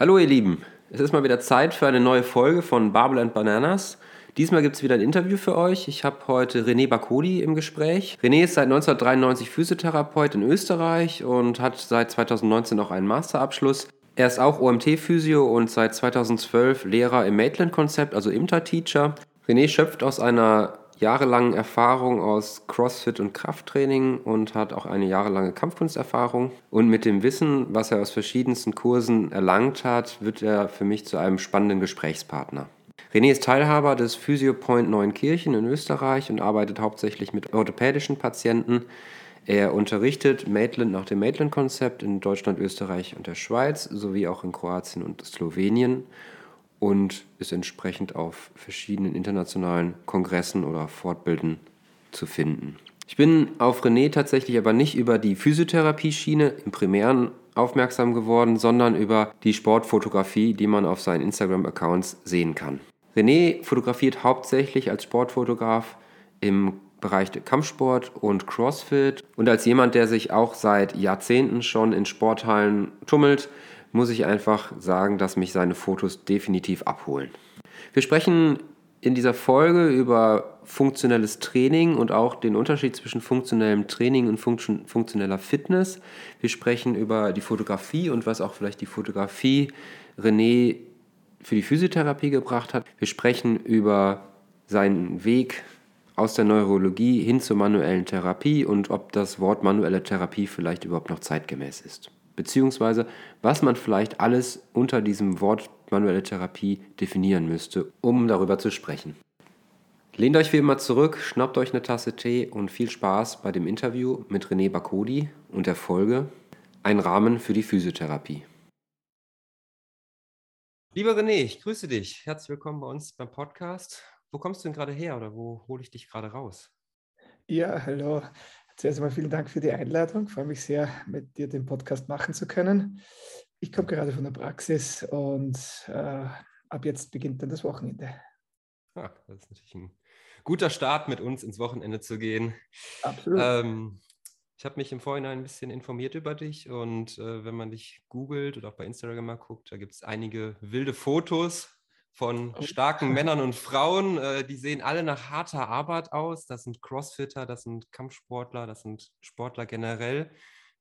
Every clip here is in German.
Hallo ihr Lieben, es ist mal wieder Zeit für eine neue Folge von Barbel and Bananas. Diesmal gibt es wieder ein Interview für euch. Ich habe heute René Bakodi im Gespräch. René ist seit 1993 Physiotherapeut in Österreich und hat seit 2019 auch einen Masterabschluss. Er ist auch OMT-Physio und seit 2012 Lehrer im Maitland-Konzept, also IMTA-Teacher. René schöpft aus einer jahrelangen Erfahrung aus CrossFit und Krafttraining und hat auch eine jahrelange Kampfkunsterfahrung. Und mit dem Wissen, was er aus verschiedensten Kursen erlangt hat, wird er für mich zu einem spannenden Gesprächspartner. René ist Teilhaber des PhysioPoint Neuenkirchen in Österreich und arbeitet hauptsächlich mit orthopädischen Patienten. Er unterrichtet Maitland nach dem Maitland-Konzept in Deutschland, Österreich und der Schweiz sowie auch in Kroatien und Slowenien und ist entsprechend auf verschiedenen internationalen Kongressen oder Fortbilden zu finden. Ich bin auf René tatsächlich aber nicht über die Physiotherapie-Schiene im Primären aufmerksam geworden, sondern über die Sportfotografie, die man auf seinen Instagram-Accounts sehen kann. René fotografiert hauptsächlich als Sportfotograf im Bereich Kampfsport und CrossFit und als jemand, der sich auch seit Jahrzehnten schon in Sporthallen tummelt, muss ich einfach sagen, dass mich seine Fotos definitiv abholen. Wir sprechen in dieser Folge über funktionelles Training und auch den Unterschied zwischen funktionellem Training und funktioneller Fitness. Wir sprechen über die Fotografie und was auch vielleicht die Fotografie René für die Physiotherapie gebracht hat. Wir sprechen über seinen Weg aus der Neurologie hin zur manuellen Therapie und ob das Wort manuelle Therapie vielleicht überhaupt noch zeitgemäß ist beziehungsweise was man vielleicht alles unter diesem Wort manuelle Therapie definieren müsste, um darüber zu sprechen. Lehnt euch wie immer zurück, schnappt euch eine Tasse Tee und viel Spaß bei dem Interview mit René Bakodi und der Folge Ein Rahmen für die Physiotherapie. Lieber René, ich grüße dich. Herzlich willkommen bei uns beim Podcast. Wo kommst du denn gerade her oder wo hole ich dich gerade raus? Ja, hallo. Zuerst einmal vielen Dank für die Einladung. Ich freue mich sehr, mit dir den Podcast machen zu können. Ich komme gerade von der Praxis und äh, ab jetzt beginnt dann das Wochenende. Ja, das ist natürlich ein guter Start, mit uns ins Wochenende zu gehen. Absolut. Ähm, ich habe mich im Vorhinein ein bisschen informiert über dich und äh, wenn man dich googelt oder auch bei Instagram mal guckt, da gibt es einige wilde Fotos von oh. starken Männern und Frauen. Äh, die sehen alle nach harter Arbeit aus. Das sind Crossfitter, das sind Kampfsportler, das sind Sportler generell.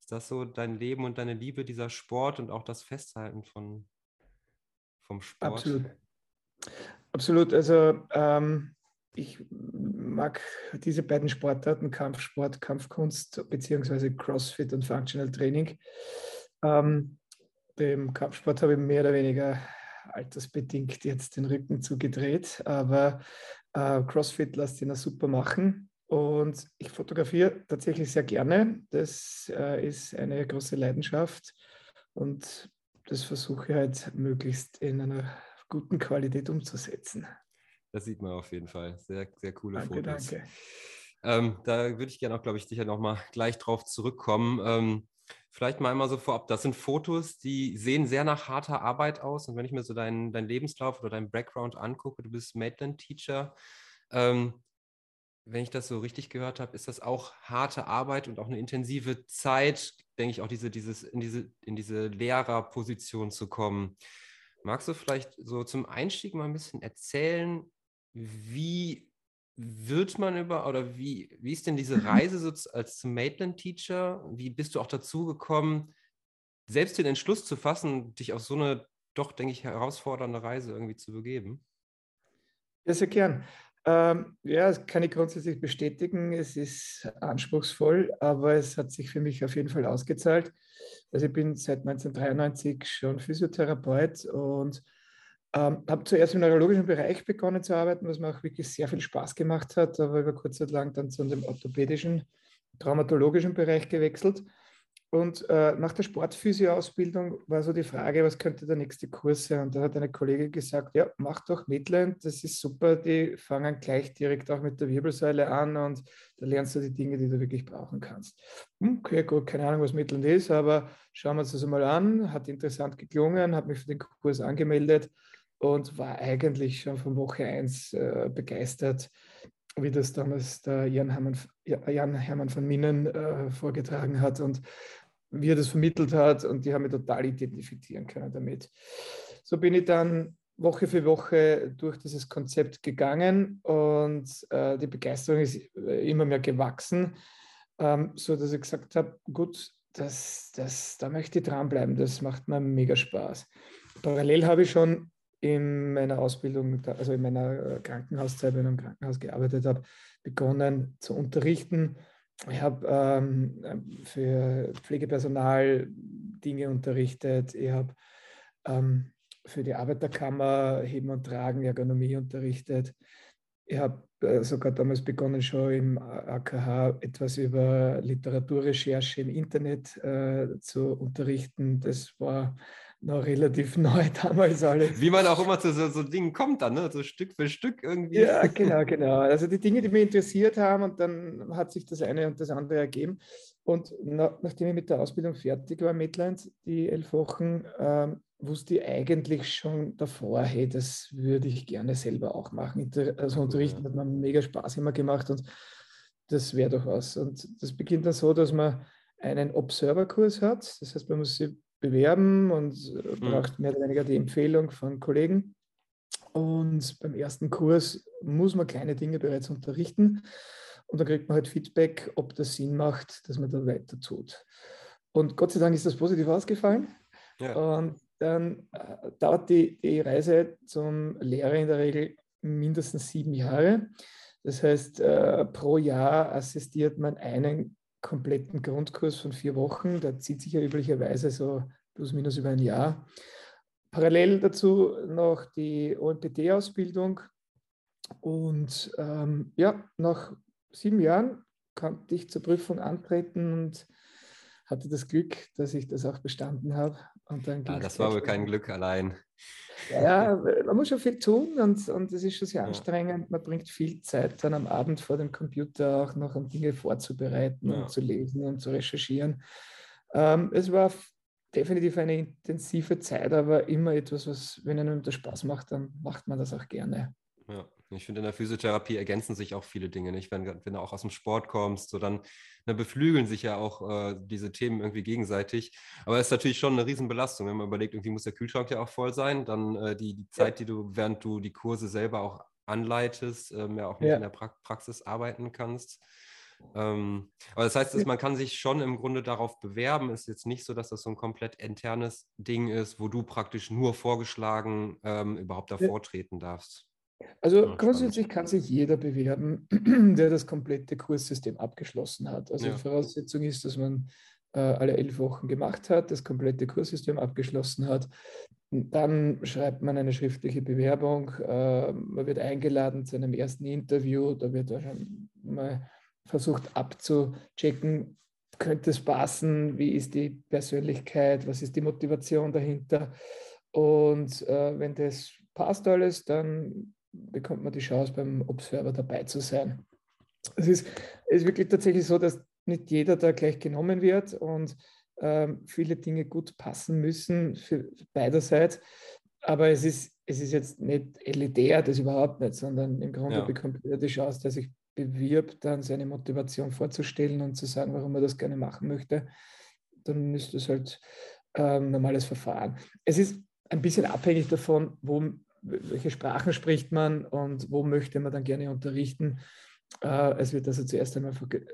Ist das so dein Leben und deine Liebe, dieser Sport und auch das Festhalten von, vom Sport? Absolut. Absolut. Also ähm, ich mag diese beiden Sportarten, Kampfsport, Kampfkunst, beziehungsweise CrossFit und Functional Training. Ähm, dem Kampfsport habe ich mehr oder weniger altersbedingt jetzt den Rücken zugedreht, aber äh, CrossFit lässt ihn super machen. Und ich fotografiere tatsächlich sehr gerne. Das äh, ist eine große Leidenschaft und das versuche ich halt möglichst in einer guten Qualität umzusetzen. Das sieht man auf jeden Fall. Sehr, sehr coole danke, Fotos. Danke. Ähm, da würde ich gerne auch, glaube ich, sicher nochmal gleich drauf zurückkommen. Ähm, Vielleicht mal einmal so vorab, das sind Fotos, die sehen sehr nach harter Arbeit aus. Und wenn ich mir so deinen, deinen Lebenslauf oder deinen Background angucke, du bist Maitland-Teacher, ähm, wenn ich das so richtig gehört habe, ist das auch harte Arbeit und auch eine intensive Zeit, denke ich, auch diese, dieses, in, diese, in diese Lehrerposition zu kommen. Magst du vielleicht so zum Einstieg mal ein bisschen erzählen, wie wird man über oder wie, wie ist denn diese mhm. Reise so als Maitland-Teacher? Wie bist du auch dazu gekommen, selbst den Entschluss zu fassen, dich auf so eine doch, denke ich, herausfordernde Reise irgendwie zu begeben? Ja, sehr gern. Ähm, ja, das kann ich grundsätzlich bestätigen. Es ist anspruchsvoll, aber es hat sich für mich auf jeden Fall ausgezahlt. Also ich bin seit 1993 schon Physiotherapeut und Ähm, habe zuerst im neurologischen Bereich begonnen zu arbeiten, was mir auch wirklich sehr viel Spaß gemacht hat, aber über kurze Zeit lang dann zu dem orthopädischen, traumatologischen Bereich gewechselt. Und äh, nach der Sportphysio-Ausbildung war so die Frage, was könnte der nächste Kurs sein? Und da hat eine Kollegin gesagt, ja, mach doch Midland, das ist super, die fangen gleich direkt auch mit der Wirbelsäule an und da lernst du die Dinge, die du wirklich brauchen kannst. Hm, okay, gut, keine Ahnung, was Midland ist, aber schauen wir uns das mal an, hat interessant geklungen, habe mich für den Kurs angemeldet und war eigentlich schon von Woche 1 äh, begeistert, wie das damals der Jan Hermann, Jan Hermann von Minnen äh, vorgetragen hat und wie er das vermittelt hat und die haben mich total identifizieren können damit. So bin ich dann Woche für Woche durch dieses Konzept gegangen und äh, die Begeisterung ist äh, immer mehr gewachsen, ähm, so ich gesagt habe, gut, das, das, da möchte ich dranbleiben, das macht mir mega Spaß. Parallel habe ich schon in meiner Ausbildung, also in meiner äh, Krankenhauszeit, wenn ich im Krankenhaus gearbeitet habe, begonnen zu unterrichten. Ich habe ähm, für Pflegepersonal Dinge unterrichtet. Ich habe ähm, für die Arbeiterkammer Heben und Tragen, Ergonomie unterrichtet. Ich habe äh, sogar damals begonnen, schon im AKH etwas über Literaturrecherche im Internet äh, zu unterrichten. Das war noch relativ neu damals alles. Wie man auch immer zu so, so Dingen kommt dann, ne? so Stück für Stück irgendwie. Ja, genau, genau. Also die Dinge, die mich interessiert haben und dann hat sich das eine und das andere ergeben. Und na, nachdem ich mit der Ausbildung fertig war, Midland, die elf Wochen, ähm, wusste ich eigentlich schon davor, hey, das würde ich gerne selber auch machen. Also unterrichten hat mir mega Spaß immer gemacht und das wäre doch was. Und das beginnt dann so, dass man einen Observer-Kurs hat. Das heißt, man muss sich bewerben und äh, mhm. braucht mehr oder weniger die Empfehlung von Kollegen. Und beim ersten Kurs muss man kleine Dinge bereits unterrichten. Und dann kriegt man halt Feedback, ob das Sinn macht, dass man da weiter tut. Und Gott sei Dank ist das positiv ausgefallen. Ja. Und dann äh, dauert die, die Reise zum Lehrer in der Regel mindestens sieben Jahre. Das heißt, äh, pro Jahr assistiert man einen kompletten Grundkurs von vier Wochen. Der zieht sich ja üblicherweise so plus minus über ein Jahr. Parallel dazu noch die OMPT-Ausbildung. Und ähm, ja, nach sieben Jahren konnte ich zur Prüfung antreten und hatte das Glück, dass ich das auch bestanden habe. Und dann ja, das war wohl kein Glück allein. Ja, man muss schon viel tun und, und es ist schon sehr ja. anstrengend. Man bringt viel Zeit dann am Abend vor dem Computer auch noch, um Dinge vorzubereiten ja. und zu lesen und zu recherchieren. Ähm, es war definitiv eine intensive Zeit, aber immer etwas, was, wenn einem das Spaß macht, dann macht man das auch gerne. Ja, ich finde, in der Physiotherapie ergänzen sich auch viele Dinge. Nicht? Wenn, wenn du auch aus dem Sport kommst, so dann, dann beflügeln sich ja auch äh, diese Themen irgendwie gegenseitig. Aber es ist natürlich schon eine Riesenbelastung, wenn man überlegt, irgendwie muss der Kühlschrank ja auch voll sein. Dann äh, die, die Zeit, die du, während du die Kurse selber auch anleitest, ähm, ja auch nicht ja. in der pra Praxis arbeiten kannst. Ähm, aber das heißt, dass man kann sich schon im Grunde darauf bewerben. Ist jetzt nicht so, dass das so ein komplett internes Ding ist, wo du praktisch nur vorgeschlagen ähm, überhaupt davor treten darfst. Also grundsätzlich kann sich jeder bewerben, der das komplette Kurssystem abgeschlossen hat. Also ja. die Voraussetzung ist, dass man äh, alle elf Wochen gemacht hat, das komplette Kurssystem abgeschlossen hat. Dann schreibt man eine schriftliche Bewerbung, äh, man wird eingeladen zu einem ersten Interview, da wird schon mal versucht abzuchecken, könnte es passen, wie ist die Persönlichkeit, was ist die Motivation dahinter. Und äh, wenn das passt alles, dann bekommt man die Chance, beim Observer dabei zu sein. Es ist, ist wirklich tatsächlich so, dass nicht jeder da gleich genommen wird und ähm, viele Dinge gut passen müssen für beiderseits. Aber es ist, es ist jetzt nicht elitär, das überhaupt nicht, sondern im Grunde ja. bekommt jeder die Chance, der sich bewirbt, dann seine Motivation vorzustellen und zu sagen, warum er das gerne machen möchte. Dann ist das halt ein ähm, normales Verfahren. Es ist ein bisschen abhängig davon, wo welche Sprachen spricht man und wo möchte man dann gerne unterrichten. Äh, es wird also zuerst einmal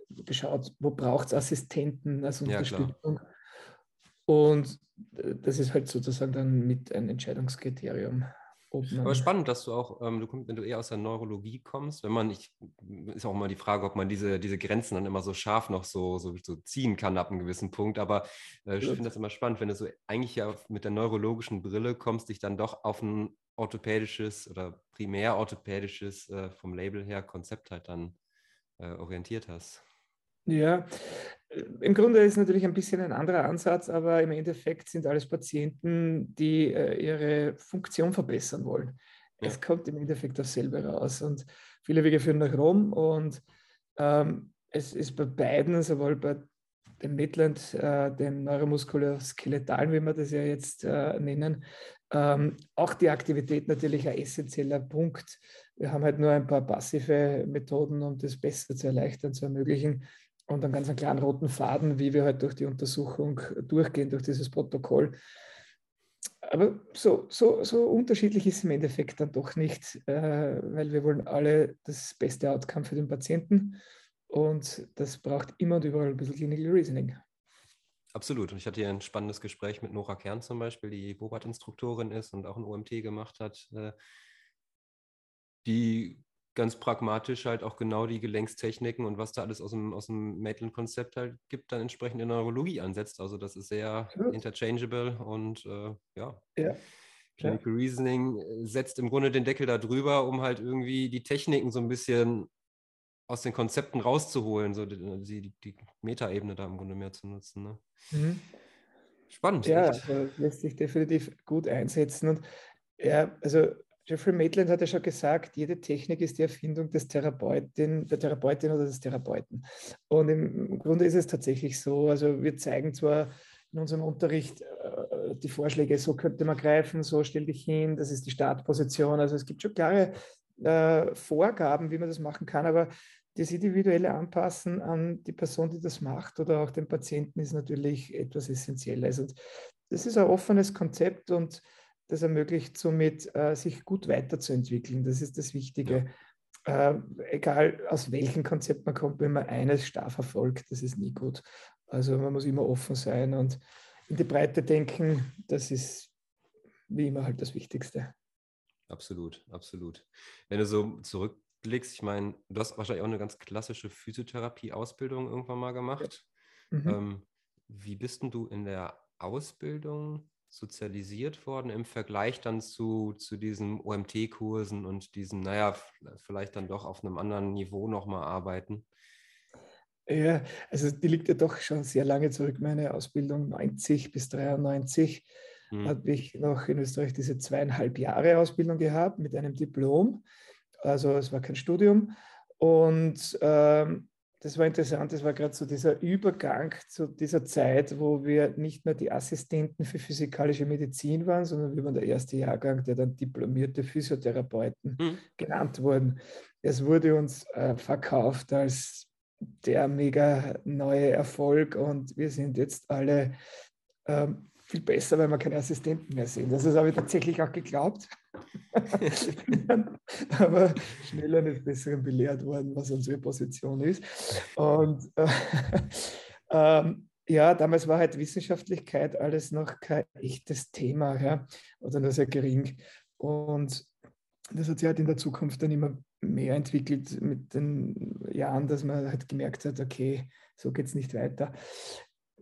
geschaut, wo braucht es Assistenten als Unterstützung. Ja, und äh, das ist halt sozusagen dann mit ein Entscheidungskriterium. Aber spannend, dass du auch, ähm, du kommst, wenn du eher aus der Neurologie kommst, wenn man, ich, ist auch immer die Frage, ob man diese, diese Grenzen dann immer so scharf noch so, so, so ziehen kann ab einem gewissen Punkt. Aber äh, ich finde das immer spannend, wenn du so eigentlich ja mit der neurologischen Brille kommst, dich dann doch auf ein orthopädisches oder primär orthopädisches äh, vom Label her Konzept halt dann äh, orientiert hast. Ja, im Grunde ist natürlich ein bisschen ein anderer Ansatz, aber im Endeffekt sind alles Patienten, die äh, ihre Funktion verbessern wollen. Ja. Es kommt im Endeffekt dasselbe raus und viele Wege führen nach Rom und ähm, es ist bei beiden, sowohl bei dem Midland, äh, dem neuromuskuloskeletalen, wie wir das ja jetzt äh, nennen, ähm, auch die Aktivität natürlich ein essentieller Punkt. Wir haben halt nur ein paar passive Methoden, um das besser zu erleichtern, zu ermöglichen und einen ganz einen klaren roten Faden, wie wir halt durch die Untersuchung durchgehen, durch dieses Protokoll. Aber so, so, so unterschiedlich ist es im Endeffekt dann doch nicht, äh, weil wir wollen alle das beste Outcome für den Patienten und das braucht immer und überall ein bisschen Clinical Reasoning. Absolut. Und ich hatte hier ein spannendes Gespräch mit Nora Kern zum Beispiel, die Bobat-Instruktorin ist und auch ein OMT gemacht hat, äh, die ganz pragmatisch halt auch genau die Gelenkstechniken und was da alles aus dem, aus dem Maitland-Konzept halt gibt, dann entsprechend in der Neurologie ansetzt. Also das ist sehr Gut. interchangeable und äh, ja. ja. Clinical ja. Reasoning äh, setzt im Grunde den Deckel da drüber, um halt irgendwie die Techniken so ein bisschen aus den Konzepten rauszuholen, so die, die, die Metaebene da im Grunde mehr zu nutzen. Ne? Mhm. Spannend. Ja, also lässt sich definitiv gut einsetzen. Und ja, also Jeffrey Maitland hat ja schon gesagt, jede Technik ist die Erfindung des Therapeutin, der Therapeutin oder des Therapeuten. Und im Grunde ist es tatsächlich so. Also wir zeigen zwar in unserem Unterricht äh, die Vorschläge, so könnte man greifen, so stell dich hin, das ist die Startposition. Also es gibt schon klare äh, Vorgaben, wie man das machen kann, aber das individuelle Anpassen an die Person, die das macht oder auch den Patienten ist natürlich etwas Essentielles. Und das ist ein offenes Konzept und das ermöglicht somit, äh, sich gut weiterzuentwickeln. Das ist das Wichtige. Ja. Äh, egal aus welchem Konzept man kommt, wenn man eines starr verfolgt, das ist nie gut. Also man muss immer offen sein und in die Breite denken, das ist wie immer halt das Wichtigste. Absolut, absolut. Wenn du so zurückblickst, ich meine, du hast wahrscheinlich auch eine ganz klassische Physiotherapie-Ausbildung irgendwann mal gemacht. Mhm. Ähm, wie bist denn du in der Ausbildung sozialisiert worden im Vergleich dann zu, zu diesen OMT-Kursen und diesen, naja, vielleicht dann doch auf einem anderen Niveau nochmal arbeiten? Ja, also die liegt ja doch schon sehr lange zurück, meine Ausbildung 90 bis 93 hm. habe ich noch in Österreich diese zweieinhalb Jahre Ausbildung gehabt mit einem Diplom. Also es war kein Studium. Und ähm, das war interessant, das war gerade so dieser Übergang zu dieser Zeit, wo wir nicht mehr die Assistenten für physikalische Medizin waren, sondern wir waren der erste Jahrgang, der dann diplomierte Physiotherapeuten mhm. genannt wurden. Es wurde uns äh, verkauft als der mega neue Erfolg und wir sind jetzt alle ähm, viel besser, weil wir keine Assistenten mehr sehen. Das habe ich tatsächlich auch geglaubt. aber schnell eines Besseren belehrt worden, was unsere Position ist. Und äh, ähm, ja, damals war halt Wissenschaftlichkeit alles noch kein echtes Thema ja, oder nur sehr gering. Und das hat sich halt in der Zukunft dann immer mehr entwickelt mit den Jahren, dass man halt gemerkt hat, okay, so geht es nicht weiter.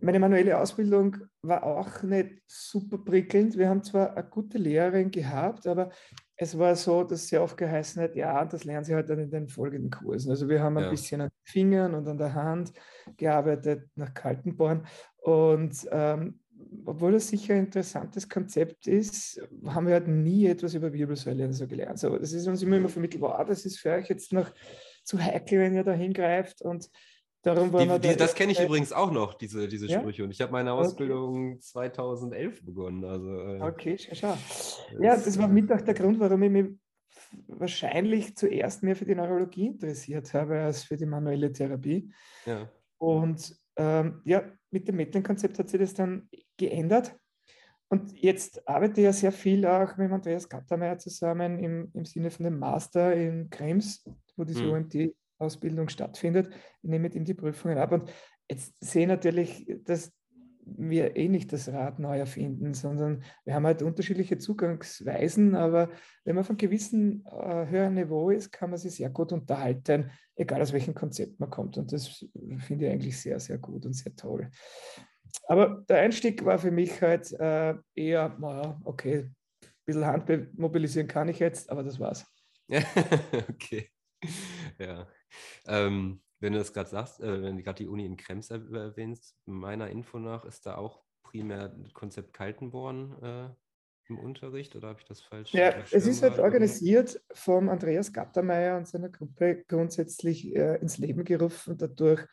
Meine manuelle Ausbildung war auch nicht super prickelnd. Wir haben zwar eine gute Lehrerin gehabt, aber es war so, dass sie oft geheißen hat, ja, das lernen sie halt dann in den folgenden Kursen. Also wir haben ein ja. bisschen an den Fingern und an der Hand gearbeitet nach Kaltenborn. Und ähm, obwohl das sicher ein interessantes Konzept ist, haben wir halt nie etwas über Wirbelsäule so gelernt. So, das ist uns immer, immer vermittelt, wow, das ist für euch jetzt noch zu heikel, wenn ihr da hingreift und Darum die, die, da das kenne ich übrigens auch noch, diese, diese ja? Sprüche. Und ich habe meine Ausbildung okay. 2011 begonnen. Also, äh, okay, schau. Ja, das war mit auch der Grund, warum ich mich wahrscheinlich zuerst mehr für die Neurologie interessiert habe als für die manuelle Therapie. Ja. Und ähm, ja, mit dem Metlin-Konzept hat sich das dann geändert. Und jetzt arbeite ich ja sehr viel auch mit Andreas Gattermeier zusammen im, im Sinne von dem Master in Krems, wo diese hm. OMT Ausbildung stattfindet. Ich nehme mit ihm die Prüfungen ab und jetzt sehe natürlich, dass wir eh nicht das Rad neu erfinden, sondern wir haben halt unterschiedliche Zugangsweisen, aber wenn man von gewissem äh, höheren Niveau ist, kann man sich sehr gut unterhalten, egal aus welchem Konzept man kommt. Und das finde ich eigentlich sehr, sehr gut und sehr toll. Aber der Einstieg war für mich halt äh, eher, naja, okay, bisschen Hand mobilisieren kann ich jetzt, aber das war's. okay. Ja. Ähm, wenn du das gerade sagst, äh, wenn du gerade die Uni in Krems erwähnst, meiner Info nach ist da auch primär das Konzept Kaltenborn äh, im Unterricht oder habe ich das falsch? Ja, es ist halt organisiert vom Andreas Gattermeier und seiner Gruppe grundsätzlich äh, ins Leben gerufen. Dadurch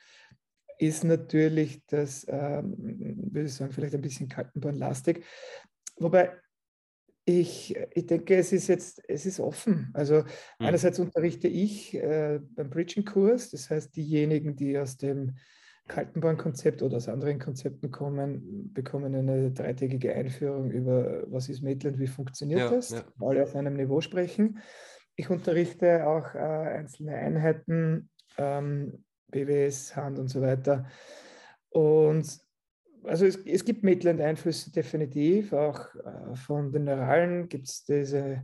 ist natürlich das, ähm, würde ich sagen, vielleicht ein bisschen Kaltenbornlastig. Wobei ich, ich denke, es ist jetzt, es ist offen. Also hm. einerseits unterrichte ich äh, beim Bridging-Kurs, das heißt, diejenigen, die aus dem Kaltenbahnkonzept oder aus anderen Konzepten kommen, bekommen eine dreitägige Einführung über, was ist Maitland, wie funktioniert ja, das, ja. alle auf einem Niveau sprechen. Ich unterrichte auch äh, einzelne Einheiten, ähm, BWS, Hand und so weiter. Und also es, es gibt Maitland-Einflüsse definitiv, auch äh, von den Neuralen gibt es diese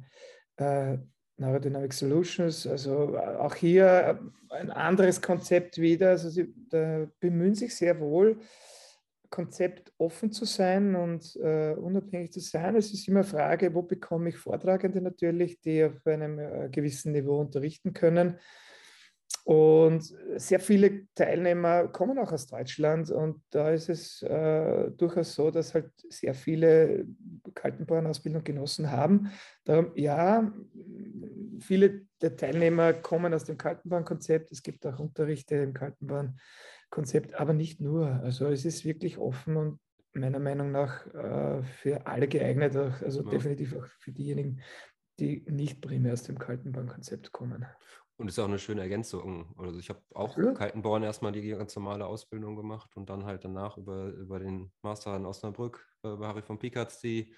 äh, Neurodynamic Solutions, also äh, auch hier äh, ein anderes Konzept wieder. Also sie bemühen sich sehr wohl, Konzept offen zu sein und äh, unabhängig zu sein. Es ist immer Frage, wo bekomme ich Vortragende natürlich, die auf einem äh, gewissen Niveau unterrichten können. Und sehr viele Teilnehmer kommen auch aus Deutschland und da ist es äh, durchaus so, dass halt sehr viele Kaltenbahnausbildung genossen haben. Darum, ja, viele der Teilnehmer kommen aus dem Kaltenbahnkonzept. Es gibt auch Unterrichte im Kaltenbahnkonzept, aber nicht nur. Also es ist wirklich offen und meiner Meinung nach äh, für alle geeignet, also ja. definitiv auch für diejenigen, die nicht primär aus dem Kaltenbahnkonzept kommen. Und ist auch eine schöne Ergänzung. Also ich habe auch ja. Kaltenborn erstmal die ganz normale Ausbildung gemacht und dann halt danach über, über den Master in Osnabrück äh, bei Harry von Pickatz die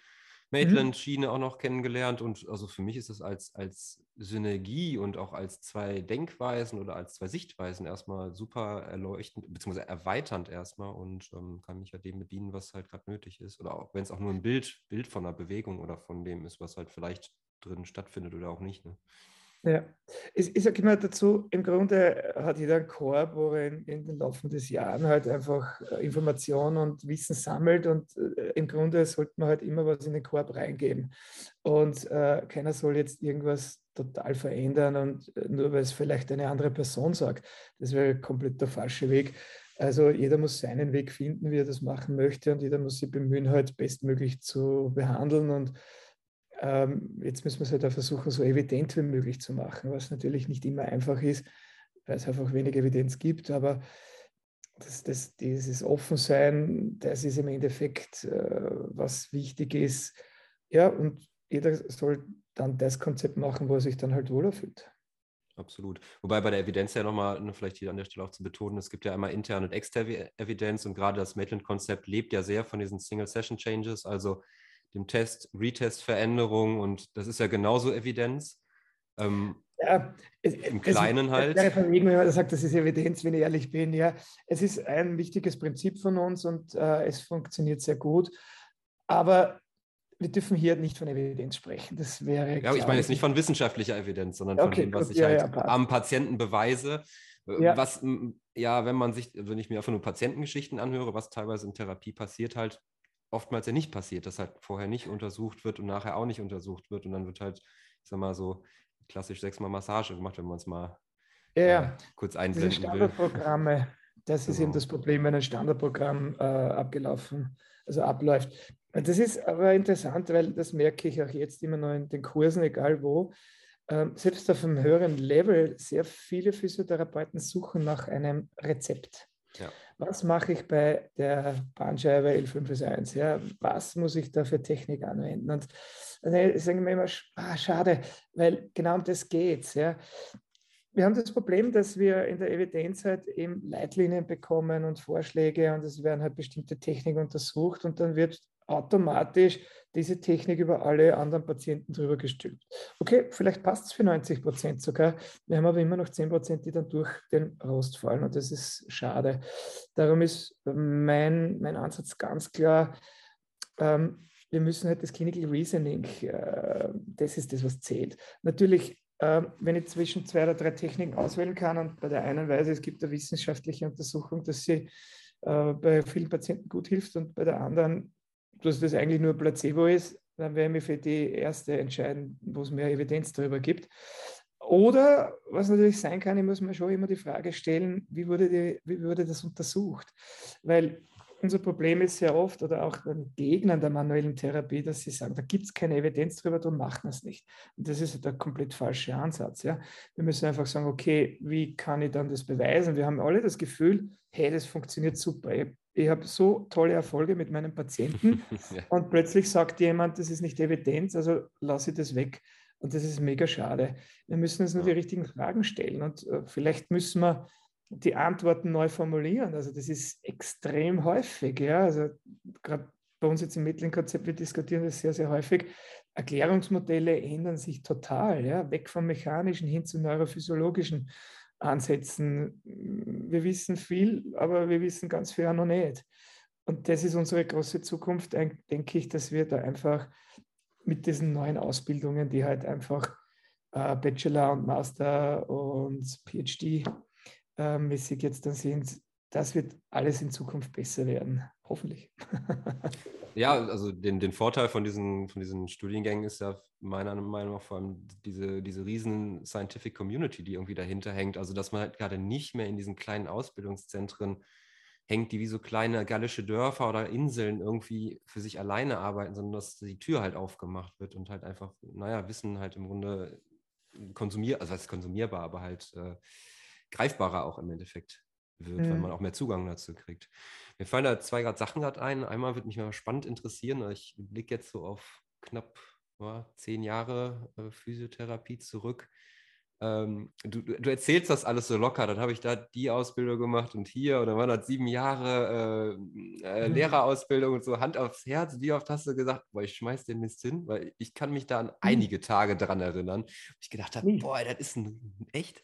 Maitland-Schiene mhm. auch noch kennengelernt. Und also für mich ist das als, als Synergie und auch als zwei Denkweisen oder als zwei Sichtweisen erstmal super erleuchtend, beziehungsweise erweiternd erstmal und ähm, kann mich ja dem bedienen, was halt gerade nötig ist. Oder auch wenn es auch nur ein Bild, Bild von einer Bewegung oder von dem ist, was halt vielleicht drin stattfindet oder auch nicht. Ne? Ja, ich, ich sage immer dazu, im Grunde hat jeder einen Korb, wo er in, in den Laufe des Jahren halt einfach äh, Informationen und Wissen sammelt und äh, im Grunde sollte man halt immer was in den Korb reingeben. Und äh, keiner soll jetzt irgendwas total verändern und äh, nur weil es vielleicht eine andere Person sagt. Das wäre komplett der falsche Weg. Also jeder muss seinen Weg finden, wie er das machen möchte und jeder muss sich bemühen, halt bestmöglich zu behandeln und ähm, jetzt müssen wir es halt auch versuchen, so evident wie möglich zu machen, was natürlich nicht immer einfach ist, weil es einfach wenig Evidenz gibt. Aber das, das, dieses Offensein, das ist im Endeffekt, äh, was wichtig ist. Ja, und jeder soll dann das Konzept machen, wo er sich dann halt wohler fühlt. Absolut. Wobei bei der Evidenz ja nochmal, ne, vielleicht hier an der Stelle auch zu betonen, es gibt ja einmal interne und externe Evidenz und gerade das Maitland-Konzept lebt ja sehr von diesen Single-Session-Changes. Also dem Test, Retest-Veränderung und das ist ja genauso Evidenz. Ähm, ja, es, Im Kleinen es, halt. Wäre verlegen, wenn man sagt, das ist Evidenz, wenn ich ehrlich bin. Ja, es ist ein wichtiges Prinzip von uns und äh, es funktioniert sehr gut. Aber wir dürfen hier nicht von Evidenz sprechen. Das wäre. Ja, ich meine jetzt nicht von wissenschaftlicher Evidenz, sondern okay, von dem, was gut, ich ja, halt ja, am Patienten beweise. Äh, ja. Was, ja, wenn man sich, wenn ich mir einfach nur Patientengeschichten anhöre, was teilweise in Therapie passiert, halt, oftmals ja nicht passiert, dass halt vorher nicht untersucht wird und nachher auch nicht untersucht wird. Und dann wird halt, ich sag mal, so klassisch sechsmal Massage gemacht, wenn man es mal ja, äh, kurz einblenden diese Standardprogramme, will. Das genau. ist eben genau. das Problem, wenn ein Standardprogramm äh, abgelaufen, also abläuft. Das ist aber interessant, weil das merke ich auch jetzt immer noch in den Kursen, egal wo. Ähm, selbst auf einem höheren Level, sehr viele Physiotherapeuten suchen nach einem Rezept. Ja. Was mache ich bei der Bahnscheibe L5S1? Ja, was muss ich da für Technik anwenden? Und dann sagen wir immer, ah, schade, weil genau um das geht Ja. Wir haben das Problem, dass wir in der Evidenz halt eben Leitlinien bekommen und Vorschläge und es werden halt bestimmte Techniken untersucht und dann wird automatisch diese Technik über alle anderen Patienten drüber gestülpt. Okay, vielleicht passt es für 90 Prozent sogar. Wir haben aber immer noch 10 Prozent, die dann durch den Rost fallen und das ist schade. Darum ist mein, mein Ansatz ganz klar, ähm, wir müssen halt das Clinical Reasoning, äh, das ist das, was zählt. Natürlich äh, wenn ich zwischen zwei oder drei Techniken auswählen kann und bei der einen Weise, es gibt eine wissenschaftliche Untersuchung, dass sie äh, bei vielen Patienten gut hilft und bei der anderen dass das eigentlich nur Placebo ist, Dann werden wir für die erste entscheiden, wo es mehr Evidenz darüber gibt. Oder was natürlich sein kann, ich muss mir schon immer die Frage stellen, wie wurde, die, wie wurde das untersucht? Weil unser Problem ist sehr oft oder auch den Gegnern der manuellen Therapie, dass sie sagen, da gibt es keine Evidenz drüber, darum machen wir es nicht. Und das ist der komplett falsche Ansatz. Ja? Wir müssen einfach sagen, okay, wie kann ich dann das beweisen? Wir haben alle das Gefühl, hey, das funktioniert super. Ich, ich habe so tolle Erfolge mit meinen Patienten ja. und plötzlich sagt jemand, das ist nicht Evidenz, also lasse ich das weg. Und das ist mega schade. Wir müssen uns nur die richtigen Fragen stellen und äh, vielleicht müssen wir die Antworten neu formulieren. Also das ist extrem häufig. Ja? Also gerade bei uns jetzt im Mittelkonzept, wir diskutieren das sehr, sehr häufig. Erklärungsmodelle ändern sich total, ja? weg vom mechanischen hin zu neurophysiologischen Ansätzen. Wir wissen viel, aber wir wissen ganz viel auch noch nicht. Und das ist unsere große Zukunft, denke ich, dass wir da einfach mit diesen neuen Ausbildungen, die halt einfach äh, Bachelor und Master und PhD äh, mäßig jetzt dann sind, das wird alles in Zukunft besser werden, hoffentlich. ja, also den, den Vorteil von diesen, von diesen Studiengängen ist ja meiner Meinung nach vor allem diese, diese riesen Scientific Community, die irgendwie dahinter hängt. Also dass man halt gerade nicht mehr in diesen kleinen Ausbildungszentren hängt, die wie so kleine gallische Dörfer oder Inseln irgendwie für sich alleine arbeiten, sondern dass die Tür halt aufgemacht wird und halt einfach, naja, Wissen halt im Grunde konsumiert, also ist konsumierbar, aber halt äh, greifbarer auch im Endeffekt wird, mhm. weil man auch mehr Zugang dazu kriegt. Mir fallen da zwei gerade Sachen gerade ein. Einmal würde mich mal spannend interessieren. Ich blicke jetzt so auf knapp ja, zehn Jahre äh, Physiotherapie zurück. Ähm, du, du, erzählst das alles so locker, dann habe ich da die Ausbildung gemacht und hier, oder waren das sieben Jahre äh, äh, mhm. Lehrerausbildung und so, Hand aufs Herz, wie oft hast du gesagt, boah, ich schmeiß den Mist hin, weil ich kann mich da an mhm. einige Tage dran erinnern, ich gedacht habe, boah, das ist ein, echt,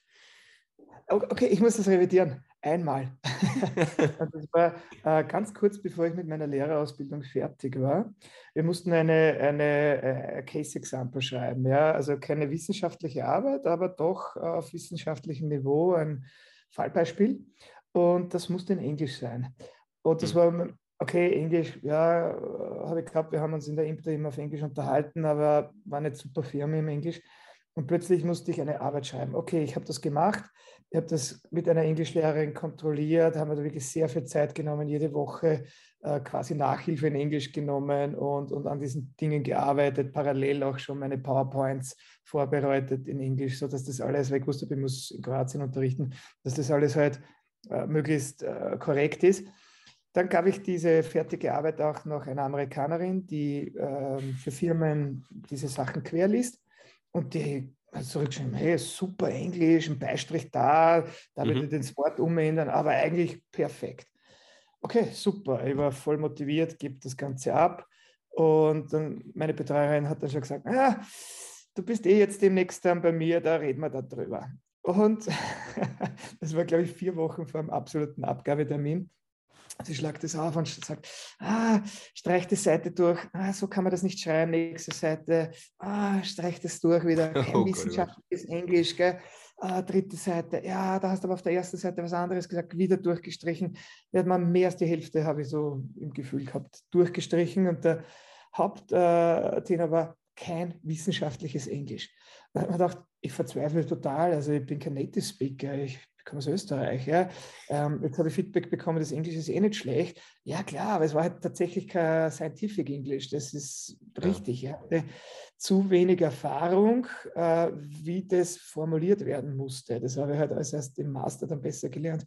Okay, ich muss das revidieren. Einmal. das war äh, ganz kurz bevor ich mit meiner Lehrerausbildung fertig war. Wir mussten eine, eine äh, Case-Example schreiben. Ja? Also keine wissenschaftliche Arbeit, aber doch auf wissenschaftlichem Niveau ein Fallbeispiel. Und das musste in Englisch sein. Und das hm. war, okay, Englisch, ja, habe ich gehabt. Wir haben uns in der Impter immer auf Englisch unterhalten, aber war nicht super Firma im Englisch. Und plötzlich musste ich eine Arbeit schreiben. Okay, ich habe das gemacht. Ich habe das mit einer Englischlehrerin kontrolliert, haben wir da wirklich sehr viel Zeit genommen, jede Woche äh, quasi Nachhilfe in Englisch genommen und, und an diesen Dingen gearbeitet, parallel auch schon meine PowerPoints vorbereitet in Englisch, sodass das alles, weil ich wusste, ich muss in Kroatien unterrichten, dass das alles halt äh, möglichst äh, korrekt ist. Dann gab ich diese fertige Arbeit auch noch einer Amerikanerin, die ähm, für Firmen diese Sachen querliest und die hat zurückgeschrieben, hey, super Englisch, ein Beistrich da, da würde mhm. ich das Wort umändern, aber eigentlich perfekt. Okay, super. Ich war voll motiviert, gebe das Ganze ab. Und dann meine Betreuerin hat dann schon gesagt, ah, du bist eh jetzt demnächst dann bei mir, da reden wir darüber. Und das war, glaube ich, vier Wochen vor dem absoluten Abgabetermin. Sie schlagt es auf und sagt, ah, streich die Seite durch, ah, so kann man das nicht schreiben, nächste Seite, ah, streich das durch wieder, kein oh, oh wissenschaftliches. Englisch, gell? Ah, dritte Seite, ja, da hast du aber auf der ersten Seite was anderes gesagt, wieder durchgestrichen. Da hat man mehr als die Hälfte, habe ich so im Gefühl gehabt, durchgestrichen und der Hauptthema war kein wissenschaftliches Englisch. Da hat man gedacht, ich verzweifle total, also ich bin kein Native Speaker, ich komme aus Österreich, ja. Ähm, jetzt habe ich Feedback bekommen, das Englisch ist eh nicht schlecht. Ja, klar, aber es war halt tatsächlich kein Scientific English, das ist richtig. Ja. Ich hatte zu wenig Erfahrung, äh, wie das formuliert werden musste. Das habe ich halt als erst im Master dann besser gelernt.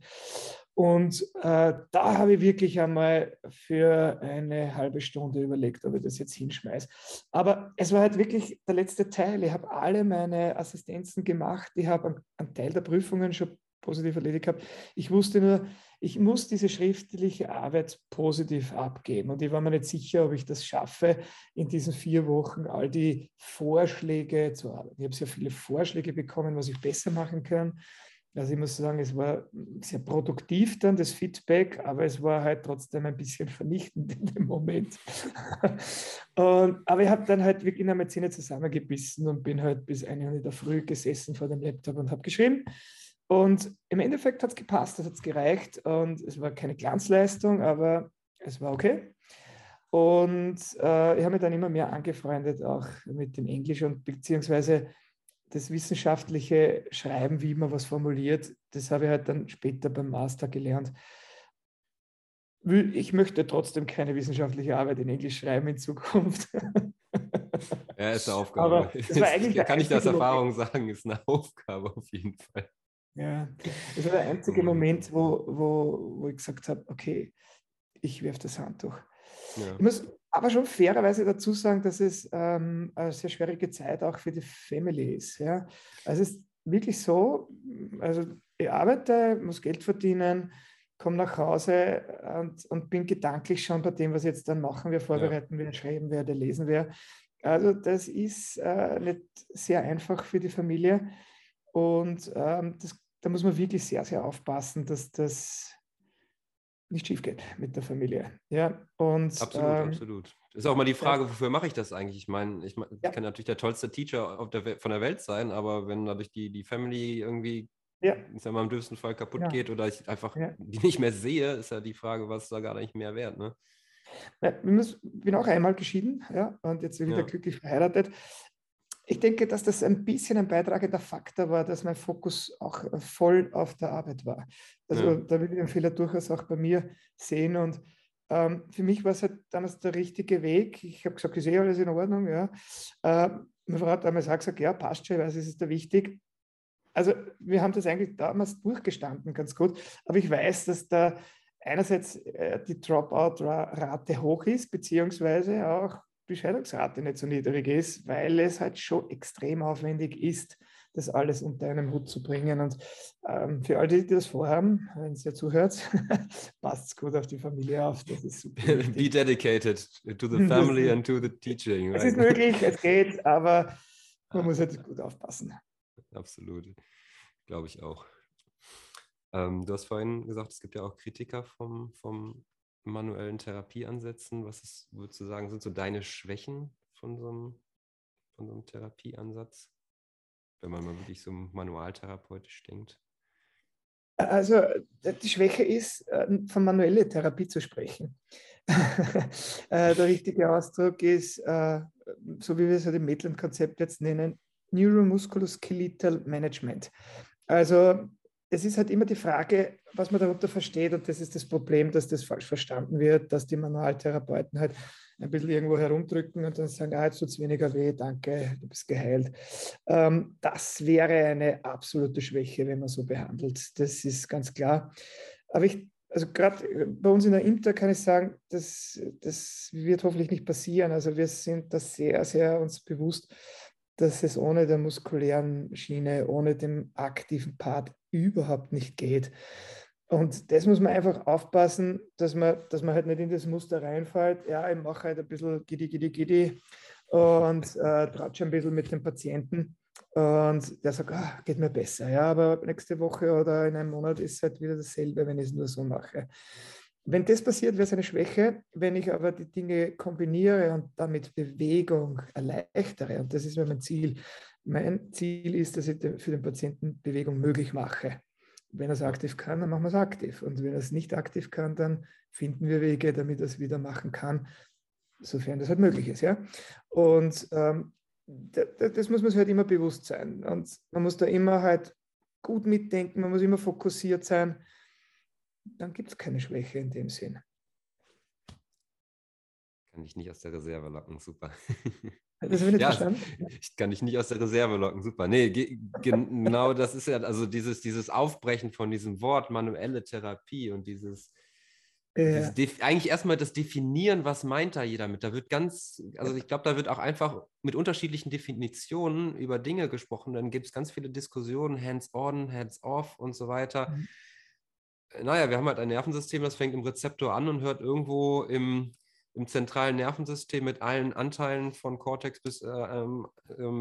Und äh, da habe ich wirklich einmal für eine halbe Stunde überlegt, ob ich das jetzt hinschmeiße. Aber es war halt wirklich der letzte Teil. Ich habe alle meine Assistenzen gemacht. Ich habe einen Teil der Prüfungen schon positiv erledigt habe. Ich wusste nur, ich muss diese schriftliche Arbeit positiv abgeben. Und ich war mir nicht sicher, ob ich das schaffe, in diesen vier Wochen all die Vorschläge zu arbeiten. Ich habe sehr viele Vorschläge bekommen, was ich besser machen kann. Also ich muss sagen, es war sehr produktiv dann, das Feedback, aber es war halt trotzdem ein bisschen vernichtend in dem Moment. und, aber ich habe dann halt wirklich in der Zähne zusammengebissen und bin halt bis eine Uhr in der Früh gesessen vor dem Laptop und habe geschrieben. Und im Endeffekt hat es gepasst, das hat es gereicht und es war keine Glanzleistung, aber es war okay. Und äh, ich habe mich dann immer mehr angefreundet, auch mit dem Englisch und beziehungsweise das wissenschaftliche Schreiben, wie man was formuliert, das habe ich halt dann später beim Master gelernt. Ich möchte trotzdem keine wissenschaftliche Arbeit in Englisch schreiben in Zukunft. Ja, ist eine Aufgabe. Aber das war eigentlich kann ich das Erfahrung sagen, ist eine Aufgabe auf jeden Fall. Ja, das war der einzige Moment, wo, wo, wo ich gesagt habe, okay, ich werfe das Handtuch. Ja. Ich muss aber schon fairerweise dazu sagen, dass es ähm, eine sehr schwierige Zeit auch für die Family ist. Ja? Also es ist wirklich so, also ich arbeite, muss Geld verdienen, komme nach Hause und, und, bin gedanklich schon bei dem, was ich jetzt dann machen wir, vorbereiten ja. wir, schreiben werde, lesen wir. Also das ist äh, nicht sehr einfach für die Familie und ähm, das, da muss man wirklich sehr, sehr aufpassen, dass das nicht schief geht mit der Familie. Ja, und, absolut, ähm, absolut. Ist auch mal die Frage, ja. wofür mache ich das eigentlich? Ich meine, ich, mein, ja. kann natürlich der tollste Teacher der, von der Welt sein, aber wenn dadurch die, die Family irgendwie, ja. ich sag mal, im dümmsten Fall kaputt ja. geht oder ich einfach die nicht mehr sehe, ist ja die Frage, was da gar nicht mehr wert. Ne? Ich bin auch einmal geschieden ja, und jetzt wieder glücklich verheiratet ich denke, dass das ein bisschen ein beitragender Faktor war, dass mein Fokus auch voll auf der Arbeit war. Also ja. da will ich den Fehler durchaus auch bei mir sehen. Und ähm, für mich war es halt damals der richtige Weg. Ich habe gesagt, ich sehe alles in Ordnung. Ja. Äh, meine Frau hat damals auch gesagt, ja, passt schon, weil es ist da wichtig. Also wir haben das eigentlich damals durchgestanden, ganz gut. Aber ich weiß, dass da einerseits äh, die Dropout-Rate hoch ist, beziehungsweise auch Bescheidungsrate nicht so niedrig ist, weil es halt schon extrem aufwendig ist, das alles unter einem Hut zu bringen. Und ähm, für all die, die das vorhaben, wenn ihr zuhört, passt es gut auf die Familie auf. Das ist super. Be dedicated to the family and to the teaching. Right? Es ist möglich, es geht, aber man muss halt gut aufpassen. Absolut. Glaube ich auch. Ähm, du hast vorhin gesagt, es gibt ja auch Kritiker vom, vom manuellen Therapieansätzen? Was ist, würdest du sagen, sind so deine Schwächen von so einem, von so einem Therapieansatz, wenn man mal wirklich so manualtherapeutisch denkt? Also die Schwäche ist, äh, von manueller Therapie zu sprechen. Äh, der richtige Ausdruck ist, äh, so wie wir es ja im Maitland-Konzept jetzt nennen, Neuromusculoskeletal Management. Also es ist halt immer die Frage, was man darunter versteht. Und das ist das Problem, dass das falsch verstanden wird, dass die Manualtherapeuten halt ein bisschen irgendwo herumdrücken und dann sagen, ah, jetzt tut es weniger weh, danke, du bist geheilt. Ähm, das wäre eine absolute Schwäche, wenn man so behandelt. Das ist ganz klar. Aber ich, also gerade bei uns in der Inter kann ich sagen, das, das wird hoffentlich nicht passieren. Also wir sind da sehr, sehr uns bewusst, dass es ohne der muskulären Schiene, ohne den aktiven Part überhaupt nicht geht. Und das muss man einfach aufpassen, dass man, dass man halt nicht in das Muster reinfällt. Ja, ich mache halt ein bisschen giddy, giddy, giddy und äh, tratsche ein bisschen mit dem Patienten. Und der sagt, ah, geht mir besser. Ja, aber nächste Woche oder in einem Monat ist es halt wieder dasselbe, wenn ich es nur so mache. Wenn das passiert, wäre es eine Schwäche. Wenn ich aber die Dinge kombiniere und damit Bewegung erleichtere, und das ist mein Ziel. Mein Ziel ist, dass ich für den Patienten Bewegung möglich mache. Wenn er es aktiv kann, dann machen wir es aktiv. Und wenn er es nicht aktiv kann, dann finden wir Wege, damit er es wieder machen kann, sofern das halt möglich ist. Ja? Und ähm, das muss man sich halt immer bewusst sein. Und man muss da immer halt gut mitdenken, man muss immer fokussiert sein dann gibt es keine Schwäche in dem Sinn. Kann ich nicht aus der Reserve locken, super. Das ich ja, verstanden? Ich kann dich nicht aus der Reserve locken, super. Nee, genau das ist ja, also dieses, dieses Aufbrechen von diesem Wort manuelle Therapie und dieses, ja. dieses eigentlich erstmal das Definieren, was meint da jeder mit. Da wird ganz, also ich glaube, da wird auch einfach mit unterschiedlichen Definitionen über Dinge gesprochen. Dann gibt es ganz viele Diskussionen, hands-on, hands-off und so weiter. Mhm naja, wir haben halt ein Nervensystem, das fängt im Rezeptor an und hört irgendwo im, im zentralen Nervensystem mit allen Anteilen von Cortex bis äh, ähm,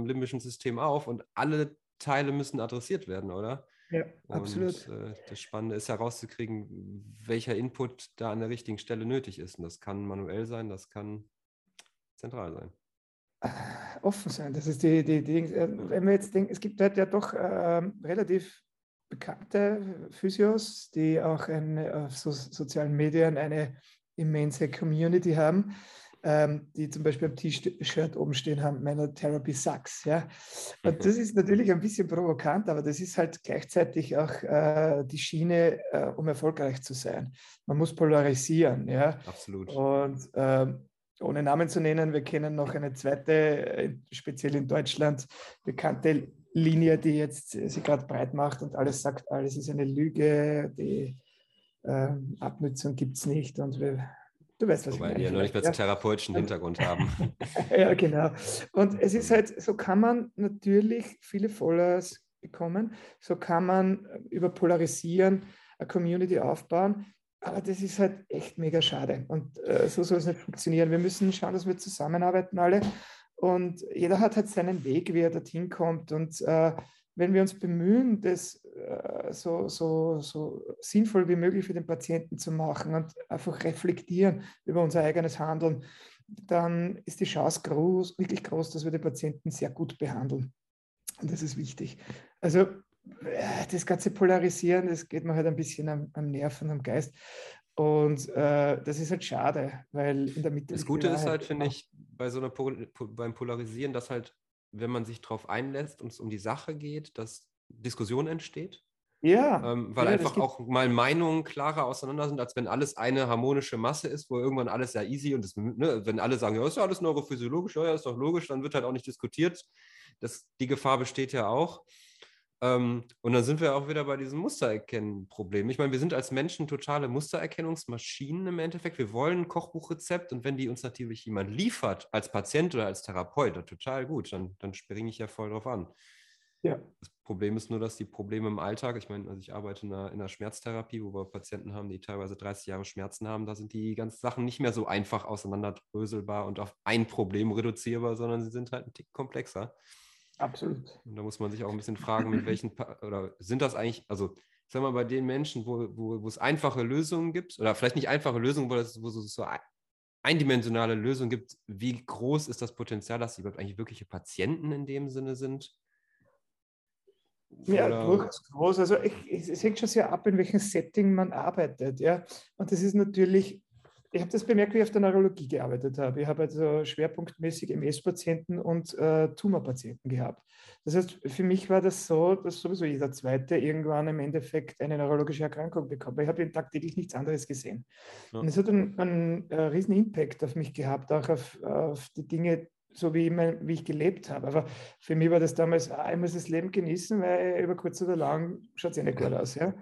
limbischen System auf und alle Teile müssen adressiert werden, oder? Ja, absolut. Und, äh, das Spannende ist herauszukriegen, welcher Input da an der richtigen Stelle nötig ist. Und das kann manuell sein, das kann zentral sein. Offen sein, das ist die, die, die äh, wenn wir jetzt denken, es gibt halt ja doch äh, relativ bekannte Physios, die auch in, auf so, sozialen Medien eine immense Community haben, ähm, die zum Beispiel am T-Shirt oben stehen haben, meiner Therapy sucks. Ja? Und das ist natürlich ein bisschen provokant, aber das ist halt gleichzeitig auch äh, die Schiene, äh, um erfolgreich zu sein. Man muss polarisieren. Ja? Absolut. Und ähm, ohne Namen zu nennen, wir kennen noch eine zweite, äh, speziell in Deutschland, bekannte Linie, die jetzt sich gerade breit macht und alles sagt, alles ist eine Lüge, die äh, Abnutzung gibt es nicht und wir, du weißt, was Wobei ich meine. die ja noch nicht mal ja. therapeutischen Hintergrund haben. ja, genau. Und es ist halt, so kann man natürlich viele Followers bekommen, so kann man über Polarisieren eine Community aufbauen, aber das ist halt echt mega schade. Und äh, so soll es nicht funktionieren. Wir müssen schauen, dass wir zusammenarbeiten alle. Und jeder hat halt seinen Weg, wie er dorthin kommt. Und äh, wenn wir uns bemühen, das äh, so, so, so sinnvoll wie möglich für den Patienten zu machen und einfach reflektieren über unser eigenes Handeln, dann ist die Chance groß, wirklich groß, dass wir den Patienten sehr gut behandeln. Und das ist wichtig. Also äh, das ganze Polarisieren, das geht mir halt ein bisschen am, am Nerv und am Geist. Und äh, das ist halt schade, weil in der Mitte. Das Gute ist halt, finde ich, bei so einer Pol beim Polarisieren, dass halt, wenn man sich darauf einlässt und es um die Sache geht, dass Diskussion entsteht. Ja. Ähm, weil ja, einfach auch mal Meinungen klarer auseinander sind, als wenn alles eine harmonische Masse ist, wo irgendwann alles ja easy und das, ne, wenn alle sagen, ja, ist ja alles neurophysiologisch, ja, ist doch logisch, dann wird halt auch nicht diskutiert. Das, die Gefahr besteht ja auch. Ähm, und dann sind wir auch wieder bei diesem Mustererkennen-Problem. Ich meine, wir sind als Menschen totale Mustererkennungsmaschinen im Endeffekt. Wir wollen ein Kochbuchrezept und wenn die uns natürlich jemand liefert, als Patient oder als Therapeut, dann total gut, dann, dann springe ich ja voll drauf an. Ja. Das Problem ist nur, dass die Probleme im Alltag, ich meine, also ich arbeite in einer, in einer Schmerztherapie, wo wir Patienten haben, die teilweise 30 Jahre Schmerzen haben, da sind die ganzen Sachen nicht mehr so einfach auseinanderdröselbar und auf ein Problem reduzierbar, sondern sie sind halt ein Tick komplexer. Absolut. Und da muss man sich auch ein bisschen fragen, mit welchen, pa oder sind das eigentlich, also ich sag mal, bei den Menschen, wo, wo, wo es einfache Lösungen gibt, oder vielleicht nicht einfache Lösungen, wo es wo es so eindimensionale Lösungen gibt, wie groß ist das Potenzial, dass sie überhaupt eigentlich wirkliche Patienten in dem Sinne sind? Ja, Oder- durchaus groß. Also ich, ich, es hängt schon sehr ab, in welchem Setting man arbeitet. Ja? Und das ist natürlich, ich habe das bemerkt, wie ich auf der Neurologie gearbeitet habe. Ich habe also schwerpunktmäßig MS-Patienten und äh, Tumorpatienten gehabt. Das heißt, für mich war das so, dass sowieso jeder Zweite irgendwann im Endeffekt eine neurologische Erkrankung bekommt. Ich habe jeden Tag täglich nichts anderes gesehen. Ja. Und es hat einen, einen äh, riesen Impact auf mich gehabt, auch auf, auf die Dinge, so wie ich, mein, wie ich gelebt habe. Aber für mich war das damals, ah, ich muss das Leben genießen, weil über kurz oder lang schaut es eh nicht gut aus. Ja?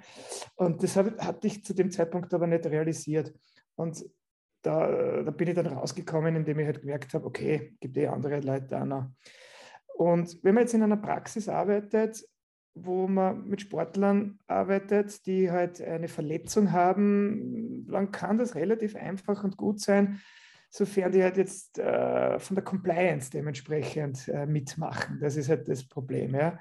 Und das hab, hatte ich zu dem Zeitpunkt aber nicht realisiert. Und da, da bin ich dann rausgekommen, indem ich halt gemerkt habe, okay, gibt eh andere Leute auch noch. Und wenn man jetzt in einer Praxis arbeitet, wo man mit Sportlern arbeitet, die halt eine Verletzung haben, dann kann das relativ einfach und gut sein, sofern die halt jetzt äh, von der Compliance dementsprechend äh, mitmachen. Das ist halt das Problem. Ja.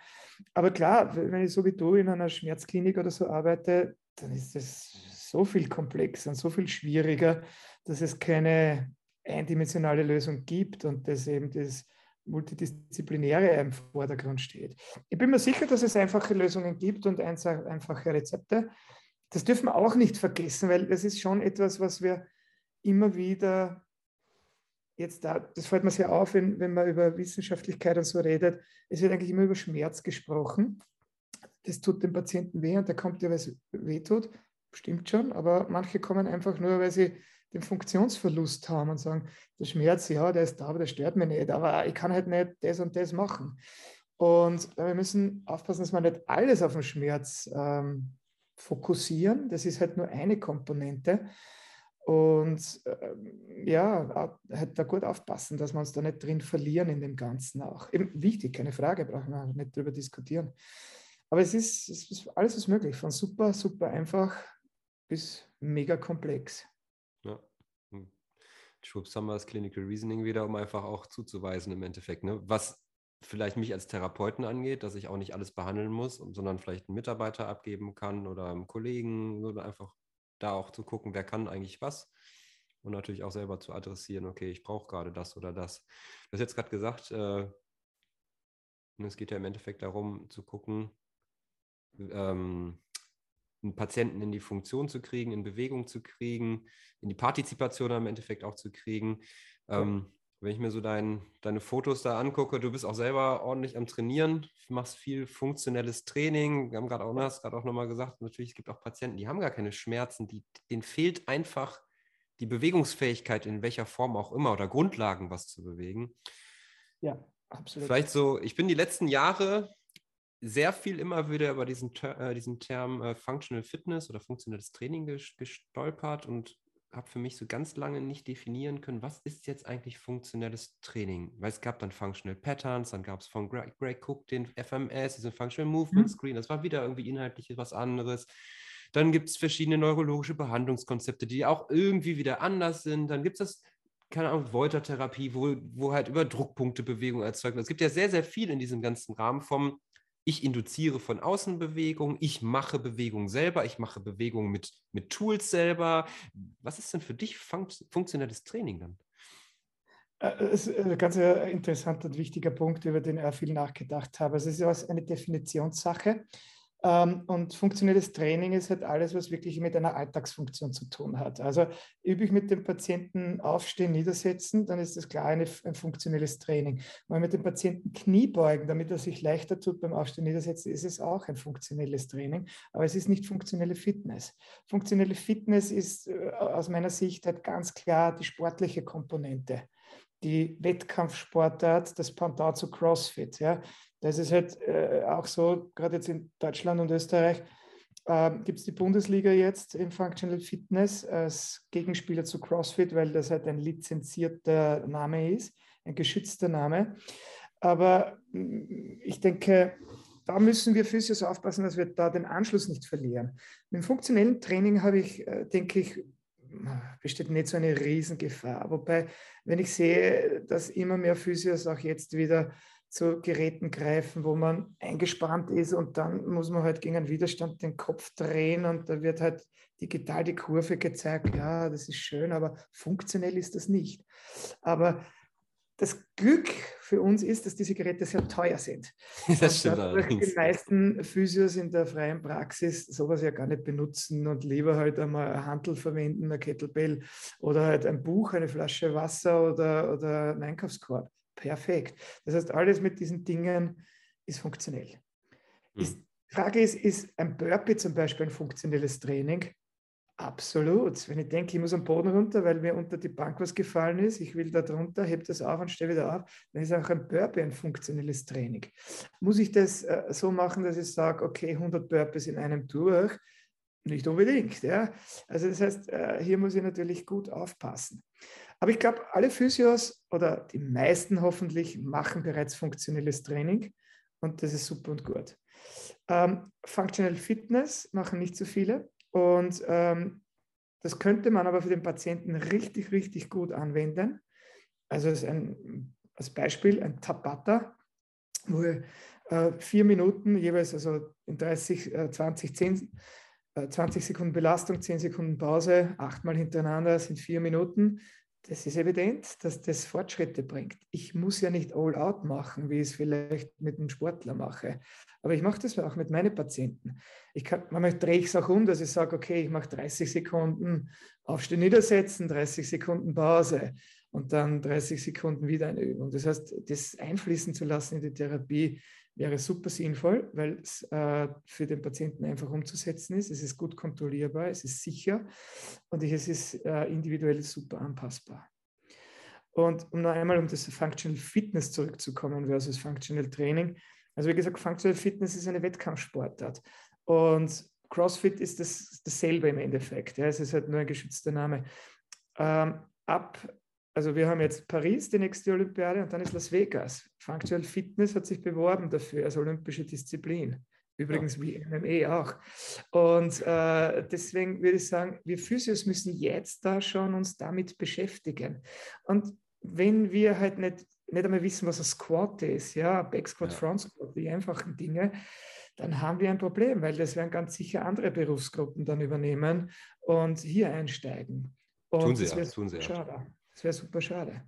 Aber klar, wenn ich so wie du in einer Schmerzklinik oder so arbeite, dann ist das so viel komplexer und so viel schwieriger, dass es keine eindimensionale Lösung gibt und dass eben das Multidisziplinäre im Vordergrund steht. Ich bin mir sicher, dass es einfache Lösungen gibt und einfache Rezepte. Das dürfen wir auch nicht vergessen, weil das ist schon etwas, was wir immer wieder jetzt da, das fällt mir sehr auf, wenn, wenn man über Wissenschaftlichkeit und so redet, es wird eigentlich immer über Schmerz gesprochen. Das tut dem Patienten weh und der kommt ja, weil es weh tut. Stimmt schon, aber manche kommen einfach nur, weil sie den Funktionsverlust haben und sagen, der Schmerz, ja, der ist da, aber der stört mich nicht, aber ich kann halt nicht das und das machen. Und wir müssen aufpassen, dass wir nicht alles auf den Schmerz ähm, fokussieren. Das ist halt nur eine Komponente. Und ähm, ja, halt da gut aufpassen, dass wir uns da nicht drin verlieren in dem Ganzen auch. Eben wichtig, keine Frage, brauchen wir nicht drüber diskutieren. Aber es ist, es ist alles ist möglich, von super, super einfach bis mega komplex. Ja. Hm. Schwupps haben wir das Clinical Reasoning wieder, um einfach auch zuzuweisen im Endeffekt. Ne? Was vielleicht mich als Therapeuten angeht, dass ich auch nicht alles behandeln muss, sondern vielleicht einen Mitarbeiter abgeben kann oder einen Kollegen oder einfach da auch zu gucken, wer kann eigentlich was und natürlich auch selber zu adressieren, okay, ich brauche gerade das oder das. Du hast jetzt gerade gesagt, äh, es geht ja im Endeffekt darum zu gucken, ähm, einen Patienten in die Funktion zu kriegen, in Bewegung zu kriegen, in die Partizipation im Endeffekt auch zu kriegen. Ähm, wenn ich mir so dein, deine Fotos da angucke, du bist auch selber ordentlich am Trainieren, machst viel funktionelles Training. Wir haben gerade auch, gerade auch nochmal gesagt, natürlich, es gibt auch Patienten, die haben gar keine Schmerzen, die, denen fehlt einfach die Bewegungsfähigkeit in welcher Form auch immer oder Grundlagen, was zu bewegen. Ja, absolut. Vielleicht so, ich bin die letzten Jahre sehr viel immer wieder über diesen, äh, diesen Term äh, Functional Fitness oder funktionelles Training gestolpert und habe für mich so ganz lange nicht definieren können, was ist jetzt eigentlich funktionelles Training? Weil es gab dann Functional Patterns, dann gab es von Greg, Greg, Cook den FMS, diesen Functional Movement mhm. Screen, das war wieder irgendwie inhaltlich was anderes. Dann gibt es verschiedene neurologische Behandlungskonzepte, die auch irgendwie wieder anders sind. Dann gibt es das, keine Ahnung, Wolter-Therapie, wo, wo halt über Druckpunkte Bewegung erzeugt wird. Es gibt ja sehr, sehr viel in diesem ganzen Rahmen vom ich induziere von außen Bewegung, ich mache Bewegung selber, ich mache Bewegung mit, mit Tools selber. Was ist denn für dich funkt, funktionelles Training dann? Das äh, ist ein ganz interessanter und wichtiger Punkt, über den ich viel nachgedacht habe. Es ist eine Definitionssache. Ähm, und funktionelles Training ist halt alles, was wirklich mit einer Alltagsfunktion zu tun hat. Also übe ich mit dem Patienten aufstehen, niedersetzen, dann ist das klar eine, ein funktionelles Training. Wenn mit dem Patienten Knie beugen, damit er sich leichter tut beim Aufstehen, niedersetzen, ist es auch ein funktionelles Training. Aber es ist nicht funktionelle Fitness. Funktionelle Fitness ist äh, aus meiner Sicht halt ganz klar die sportliche Komponente die Wettkampfsportart, das Pendant zu CrossFit. Ja. Das ist halt äh, auch so, gerade jetzt in Deutschland und Österreich, äh, gibt es die Bundesliga jetzt im Functional Fitness als Gegenspieler zu CrossFit, weil das halt ein lizenzierter Name ist, ein geschützter Name. Aber mm, ich denke, da müssen wir Physios aufpassen, dass wir da den Anschluss nicht verlieren. Mit dem funktionellen Training habe ich, äh, denke ich, besteht nicht so eine Riesengefahr. Wobei, wenn ich sehe, dass immer mehr Physios auch jetzt wieder zu Geräten greifen, wo man eingespannt ist und dann muss man halt gegen einen Widerstand den Kopf drehen und da wird halt digital die Kurve gezeigt. Ja, das ist schön, aber funktionell ist das nicht. Aber das Glück für uns ist, dass diese Geräte sehr teuer sind. Das stimmt allerdings. Die meisten Physios in der freien Praxis sowas ja gar nicht benutzen und lieber halt einmal ein Handel verwenden, ein Kettlebell oder halt ein Buch, eine Flasche Wasser oder, oder einen Einkaufskorb. Perfekt. Das heißt, alles mit diesen Dingen ist funktionell. Mhm. Ist, Frage ist, ist ein Burpee zum Beispiel ein funktionelles Training? Absolut. Wenn ich denke, ich muss am Boden runter, weil mir unter die Bank was gefallen ist, ich will da drunter, heb das auf und stehe wieder auf, dann ist auch ein Burpee ein funktionelles Training. Muss ich das äh, so machen, dass ich sage, okay, 100 Burpees in einem durch? Nicht unbedingt. Ja? Also das heißt, äh, hier muss ich natürlich gut aufpassen. Aber ich glaube, alle Physios oder die meisten hoffentlich machen bereits funktionelles Training und das ist super und gut. Ähm, Functional Fitness machen nicht so viele. Und ähm, das könnte man aber für den Patienten richtig, richtig gut anwenden. Also als, ein, als Beispiel ein Tabata, wo äh, vier Minuten jeweils, also in 30, äh, 20, 10, äh, 20 Sekunden Belastung, 10 Sekunden Pause, achtmal hintereinander sind vier Minuten das ist evident, dass das Fortschritte bringt. Ich muss ja nicht all out machen, wie ich es vielleicht mit einem Sportler mache. Aber ich mache das auch mit meinen Patienten. Ich kann, manchmal drehe ich es auch um, dass ich sage, okay, ich mache 30 Sekunden Aufstehen, Niedersetzen, 30 Sekunden Pause und dann 30 Sekunden wieder eine Übung. Das heißt, das einfließen zu lassen in die Therapie wäre super sinnvoll, weil es äh, für den Patienten einfach umzusetzen ist. Es ist gut kontrollierbar, es ist sicher und es ist äh, individuell super anpassbar. Und um noch einmal um das Functional Fitness zurückzukommen versus Functional Training. Also wie gesagt, Functional Fitness ist eine Wettkampfsportart und CrossFit ist das, dasselbe im Endeffekt. Ja, es ist halt nur ein geschützter Name. Ähm, ab also wir haben jetzt Paris, die nächste Olympiade, und dann ist Las Vegas. Functional Fitness hat sich beworben dafür als olympische Disziplin. Übrigens wie MMA auch. Und äh, deswegen würde ich sagen, wir Physios müssen jetzt da schon uns damit beschäftigen. Und wenn wir halt nicht, nicht einmal wissen, was ein Squat ist, ja, Back Squat, ja. Front Squat, die einfachen Dinge, dann haben wir ein Problem, weil das werden ganz sicher andere Berufsgruppen dann übernehmen und hier einsteigen. Und tun sie ja, tun sie ja. Das wäre super schade.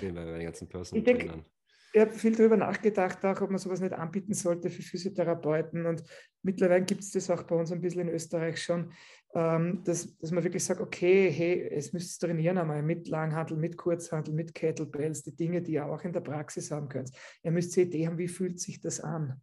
Bei den ganzen Personal Trainern. ich habe viel darüber nachgedacht, auch, ob man sowas nicht anbieten sollte für Physiotherapeuten. Und mittlerweile gibt es das auch bei uns ein bisschen in Österreich schon, ähm, dass, dass man wirklich sagt, okay, hey, es müsst trainieren einmal mit Langhandel, mit Kurzhandel, mit Kettlebells, die Dinge, die ihr auch in der Praxis haben könnt. Ihr müsst eine Idee haben, wie fühlt sich das an?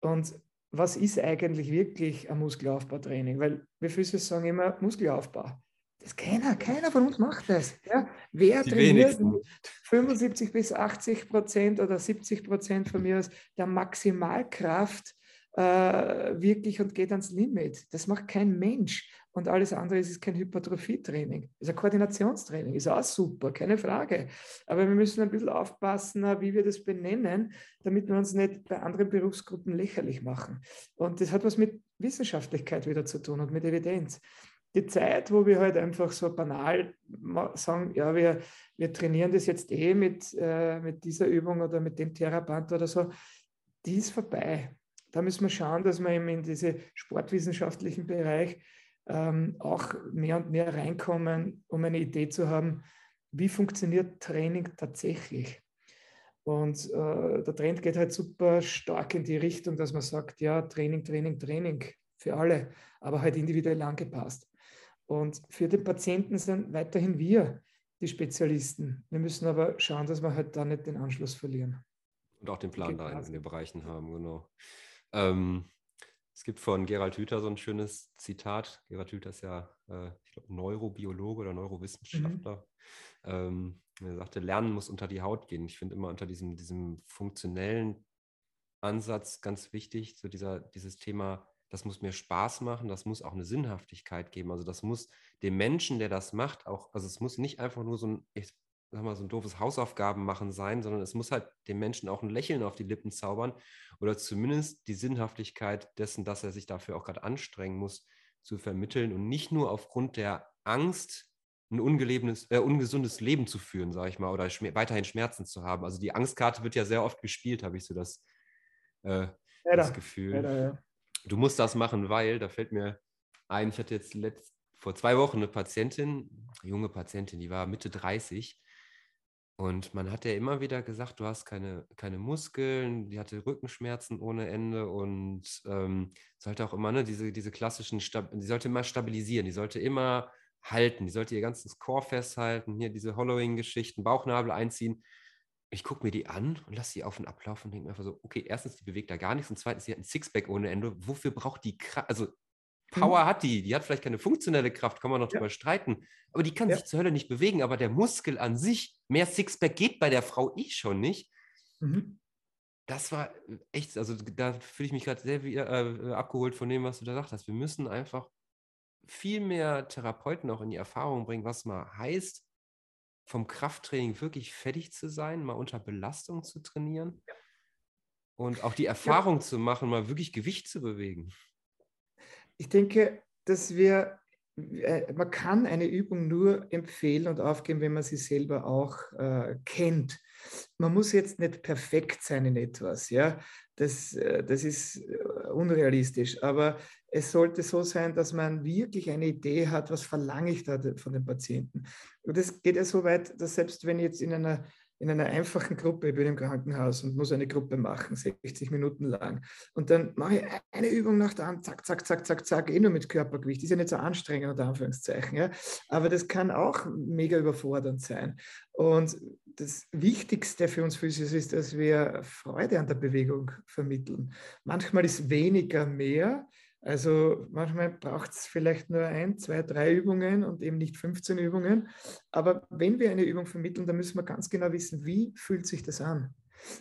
Und was ist eigentlich wirklich ein Muskelaufbautraining? Weil wir Physios sagen immer Muskelaufbau. Das keiner, keiner von uns macht das. Ja? Wer Die trainiert wenigsten. 75 bis 80 Prozent oder 70 Prozent von mir aus der Maximalkraft äh, wirklich und geht ans Limit? Das macht kein Mensch. Und alles andere ist, ist kein Hypertrophietraining. Ist ein Koordinationstraining. Ist auch super, keine Frage. Aber wir müssen ein bisschen aufpassen, äh, wie wir das benennen, damit wir uns nicht bei anderen Berufsgruppen lächerlich machen. Und das hat was mit Wissenschaftlichkeit wieder zu tun und mit Evidenz die Zeit, wo wir halt einfach so banal sagen, ja, wir, wir trainieren das jetzt eh mit, äh, mit dieser Übung oder mit dem Theraband oder so, die ist vorbei. Da müssen wir schauen, dass wir eben in diesen sportwissenschaftlichen Bereich ähm, auch mehr und mehr reinkommen, um eine Idee zu haben, wie funktioniert Training tatsächlich. Und äh, der Trend geht halt super stark in die Richtung, dass man sagt, ja, Training, Training, Training für alle, aber halt individuell angepasst. Und für den Patienten sind weiterhin wir die Spezialisten. Wir müssen aber schauen, dass wir halt da nicht den Anschluss verlieren. Und auch den Plan da in, den Bereichen haben, genau. Ähm, es gibt von Gerald Hüther so ein schönes Zitat. Gerald Hüther ist ja, äh, ich glaube, Neurobiologe oder Neurowissenschaftler. Ähm, er sagte, Lernen muss unter die Haut gehen. Ich finde immer unter diesem, diesem funktionellen Ansatz ganz wichtig, so dieser, dieses Thema, das muss mir Spaß machen, das muss auch eine Sinnhaftigkeit geben. Also das muss dem Menschen, der das macht, auch, also es muss nicht einfach nur so ein, ich sag mal, so ein doofes Hausaufgaben machen sein, sondern es muss halt dem Menschen auch ein Lächeln auf die Lippen zaubern oder zumindest die Sinnhaftigkeit dessen, dass er sich dafür auch gerade anstrengen muss, zu vermitteln und nicht nur aufgrund der Angst, ein äh, ungesundes Leben zu führen, sage ich mal, oder schmer weiterhin Schmerzen zu haben. Also die Angstkarte wird ja sehr oft gespielt, habe ich so das, äh, das Gefühl. leider, ja. Du musst das machen, weil, da fällt mir ein, ich hatte jetzt letzt, vor zwei Wochen eine Patientin, eine junge Patientin, die war Mitte 30 und man hat ja immer wieder gesagt, du hast keine, keine Muskeln, die hatte Rückenschmerzen ohne Ende und ähm, sollte auch immer, ne, diese, diese klassischen, Stab die sollte immer stabilisieren, die sollte immer halten, die sollte ihr ganzes Core festhalten, hier diese Hollowing-Geschichten, Bauchnabel einziehen. Ich gucke mir die an und lasse sie auf und ablaufen und denke mir einfach so, okay, erstens, die bewegt da gar nichts und zweitens, sie hat ein Sixpack ohne Ende. Wofür braucht die Kraft? Also Power hat die, die hat vielleicht keine funktionelle Kraft, kann man noch Ja. drüber streiten, aber die kann Ja. sich zur Hölle nicht bewegen, aber der Muskel an sich, mehr Sixpack geht bei der Frau eh schon nicht. Mhm. Das war echt, also da fühle ich mich gerade sehr äh, abgeholt von dem, was du da gesagt hast. Wir müssen einfach viel mehr Therapeuten auch in die Erfahrung bringen, was mal heißt, vom Krafttraining wirklich fertig zu sein, mal unter Belastung zu trainieren und auch die Erfahrung zu machen, mal wirklich Gewicht zu bewegen. Ich denke, dass wir, äh, man kann eine Übung nur empfehlen und aufgeben, wenn man sie selber auch äh, kennt. Man muss jetzt nicht perfekt sein in etwas, ja. Das, äh, das ist äh, unrealistisch, aber es sollte so sein, dass man wirklich eine Idee hat, was verlange ich da von den Patienten. Und das geht ja so weit, dass selbst wenn ich jetzt in einer in einer einfachen Gruppe, bin im Krankenhaus und muss eine Gruppe machen, 60 Minuten lang. Und dann mache ich eine Übung nach der anderen, zack, zack, zack, zack, zack, eh nur mit Körpergewicht. Ist ja nicht so anstrengend, unter Anführungszeichen. Ja? Aber das kann auch mega überfordernd sein. Und das Wichtigste für uns Physios ist, dass wir Freude an der Bewegung vermitteln. Manchmal ist weniger mehr. Also manchmal braucht es vielleicht nur ein, zwei, drei Übungen und eben nicht 15 Übungen. Aber wenn wir eine Übung vermitteln, dann müssen wir ganz genau wissen, wie fühlt sich das an.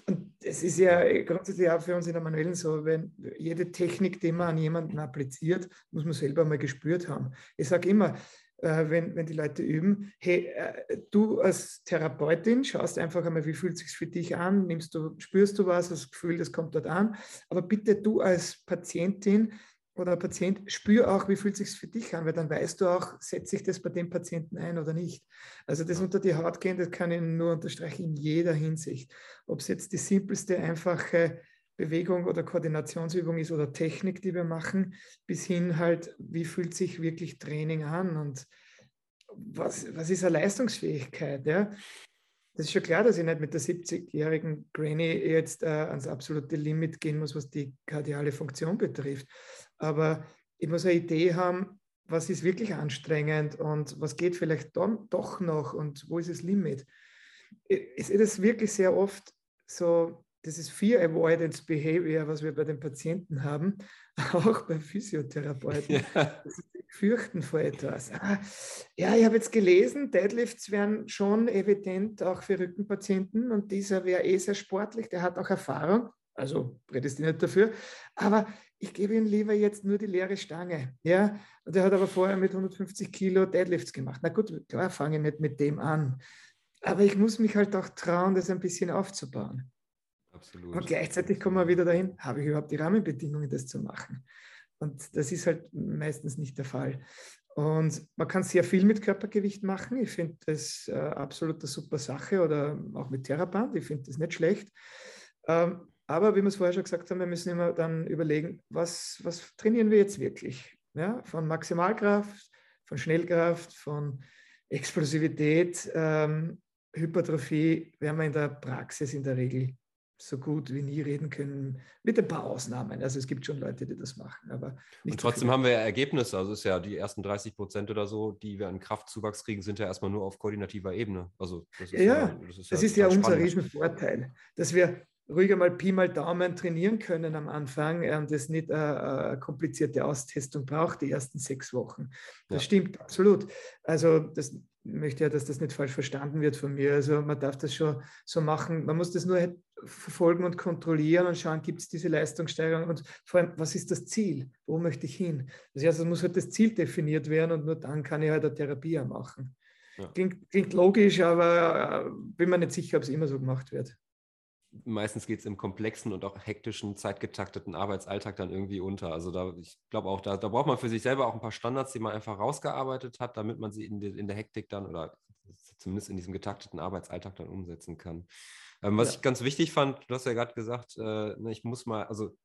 Und es ist ja grundsätzlich auch für uns in der Manuellen so, wenn jede Technik, die man an jemanden appliziert, muss man selber mal gespürt haben. Ich sage immer, äh, wenn, wenn die Leute üben, hey, äh, du als Therapeutin schaust einfach einmal, wie fühlt es sich für dich an, nimmst du, spürst du was, das Gefühl, das kommt dort an. Aber bitte du als Patientin oder Patient, spür auch, wie fühlt es sich für dich an, weil dann weißt du auch, setze ich das bei dem Patienten ein oder nicht. Also das unter die Haut gehen, das kann ich nur unterstreichen in jeder Hinsicht. Ob es jetzt die simpelste, einfache Bewegung oder Koordinationsübung ist oder Technik, die wir machen, bis hin halt, wie fühlt sich wirklich Training an und was, was ist eine Leistungsfähigkeit? Ja? Das ist schon klar, dass ich nicht mit der 70-jährigen Granny jetzt äh, ans absolute Limit gehen muss, was die kardiale Funktion betrifft. Aber ich muss eine Idee haben, was ist wirklich anstrengend und was geht vielleicht dann doch noch und wo ist das Limit. Sehe das wirklich sehr oft so, das ist Fear Avoidance Behavior, was wir bei den Patienten haben, auch bei Physiotherapeuten. Ja. fürchten vor etwas. Ah, ja, ich habe jetzt gelesen, Deadlifts wären schon evident auch für Rückenpatienten und dieser wäre eh sehr sportlich, der hat auch Erfahrung, also prädestiniert dafür, aber ich gebe ihm lieber jetzt nur die leere Stange. Ja, und er hat aber vorher mit 150 Kilo Deadlifts gemacht. Na gut, klar, fange ich nicht mit dem an. Aber ich muss mich halt auch trauen, das ein bisschen aufzubauen. Absolut. Und gleichzeitig kommen wir wieder dahin, habe ich überhaupt die Rahmenbedingungen, das zu machen? Und das ist halt meistens nicht der Fall. Und man kann sehr viel mit Körpergewicht machen. Ich finde das äh, absolut eine super Sache oder auch mit Theraband. Ich finde das nicht schlecht. Ähm, aber wie wir es vorher schon gesagt haben, wir müssen immer dann überlegen, was, was trainieren wir jetzt wirklich? Ja, von Maximalkraft, von Schnellkraft, von Explosivität, ähm, Hypertrophie werden wir in der Praxis in der Regel so gut wie nie reden können, mit ein paar Ausnahmen. Also es gibt schon Leute, die das machen, aber Und trotzdem so haben wir ja Ergebnisse. Also es ist ja die ersten 30 Prozent oder so, die wir an Kraftzuwachs kriegen, sind ja erstmal nur auf koordinativer Ebene. Also das ist ja, ja das ist ja, das ist ja unser Riesenvorteil, dass wir ruhiger mal Pi mal Daumen trainieren können am Anfang und das nicht eine, eine, komplizierte Austestung braucht, die ersten sechs Wochen. Das ja. stimmt absolut. Also das möchte ja, dass das nicht falsch verstanden wird von mir. Also man darf das schon so machen. Man muss das nur halt verfolgen und kontrollieren und schauen, gibt es diese Leistungssteigerung und vor allem, was ist das Ziel? Wo möchte ich hin? Das heißt, es muss halt das Ziel definiert werden und nur dann kann ich halt eine Therapie machen. Ja. Klingt, klingt, logisch, aber äh, bin mir nicht sicher, ob es immer so gemacht wird meistens geht es im komplexen und auch hektischen, zeitgetakteten Arbeitsalltag dann irgendwie unter. Also da, ich glaube auch, da, da braucht man für sich selber auch ein paar Standards, die man einfach rausgearbeitet hat, damit man sie in, de, in der Hektik dann oder zumindest in diesem getakteten Arbeitsalltag dann umsetzen kann. Ähm, was ja. ich ganz wichtig fand, du hast ja gerade gesagt, äh, ne, ich muss mal, also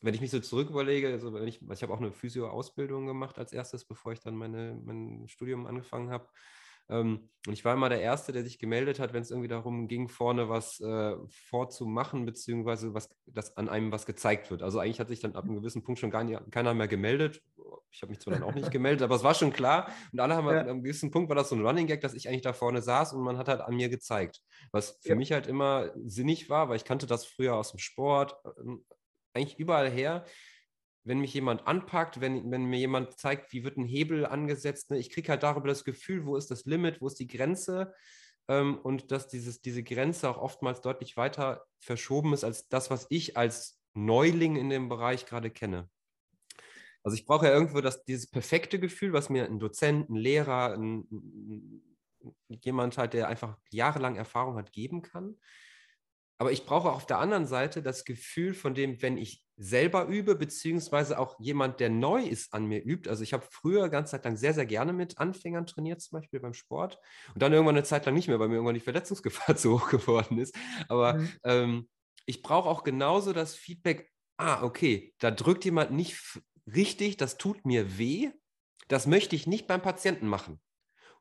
wenn ich mich so zurück überlege, also wenn ich, ich habe auch eine Physio-Ausbildung gemacht als erstes, bevor ich dann meine, mein Studium angefangen habe. Ähm, und ich war immer der Erste, der sich gemeldet hat, wenn es irgendwie darum ging, vorne was äh, vorzumachen, beziehungsweise was, dass an einem was gezeigt wird. Also eigentlich hat sich dann ab einem gewissen Punkt schon gar nicht, keiner mehr gemeldet. Ich habe mich zwar dann auch nicht gemeldet, aber es war schon klar. Und alle haben ja. an einem gewissen Punkt war das so ein Running Gag, dass ich eigentlich da vorne saß und man hat halt an mir gezeigt. Was für ja. mich halt immer sinnig war, weil ich kannte das früher aus dem Sport, äh, eigentlich überall her wenn mich jemand anpackt, wenn, wenn mir jemand zeigt, wie wird ein Hebel angesetzt, ne, ich kriege halt darüber das Gefühl, wo ist das Limit, wo ist die Grenze ähm, und dass dieses, diese Grenze auch oftmals deutlich weiter verschoben ist als das, was ich als Neuling in dem Bereich gerade kenne. Also ich brauche ja irgendwo das, dieses perfekte Gefühl, was mir ein Dozent, ein Lehrer, ein, jemand halt, der einfach jahrelang Erfahrung hat, geben kann. Aber ich brauche auf der anderen Seite das Gefühl von dem, wenn ich selber übe, beziehungsweise auch jemand, der neu ist, an mir übt. Also ich habe früher ganz Zeit lang sehr, sehr gerne mit Anfängern trainiert, zum Beispiel beim Sport. Und dann irgendwann eine Zeit lang nicht mehr, weil mir irgendwann die Verletzungsgefahr zu hoch geworden ist. Aber mhm. ähm, ich brauche auch genauso das Feedback, ah, okay, da drückt jemand nicht richtig, das tut mir weh. Das möchte ich nicht beim Patienten machen.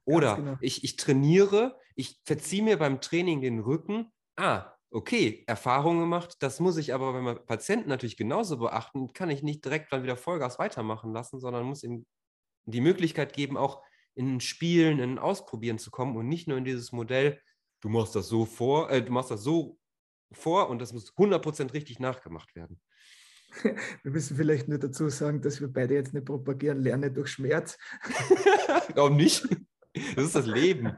Oder genau. ich, ich trainiere, ich verziehe mir beim Training den Rücken. Ah, okay, Erfahrung gemacht, das muss ich aber beim Patienten natürlich genauso beachten, kann ich nicht direkt dann wieder Vollgas weitermachen lassen, sondern muss ihm die Möglichkeit geben, auch in Spielen, in Ausprobieren zu kommen und nicht nur in dieses Modell, du machst das so vor, äh, du machst das so vor und das muss 100% richtig nachgemacht werden. Wir müssen vielleicht nur dazu sagen, dass wir beide jetzt nicht propagieren, lerne durch Schmerz. Warum nicht? Das ist das Leben.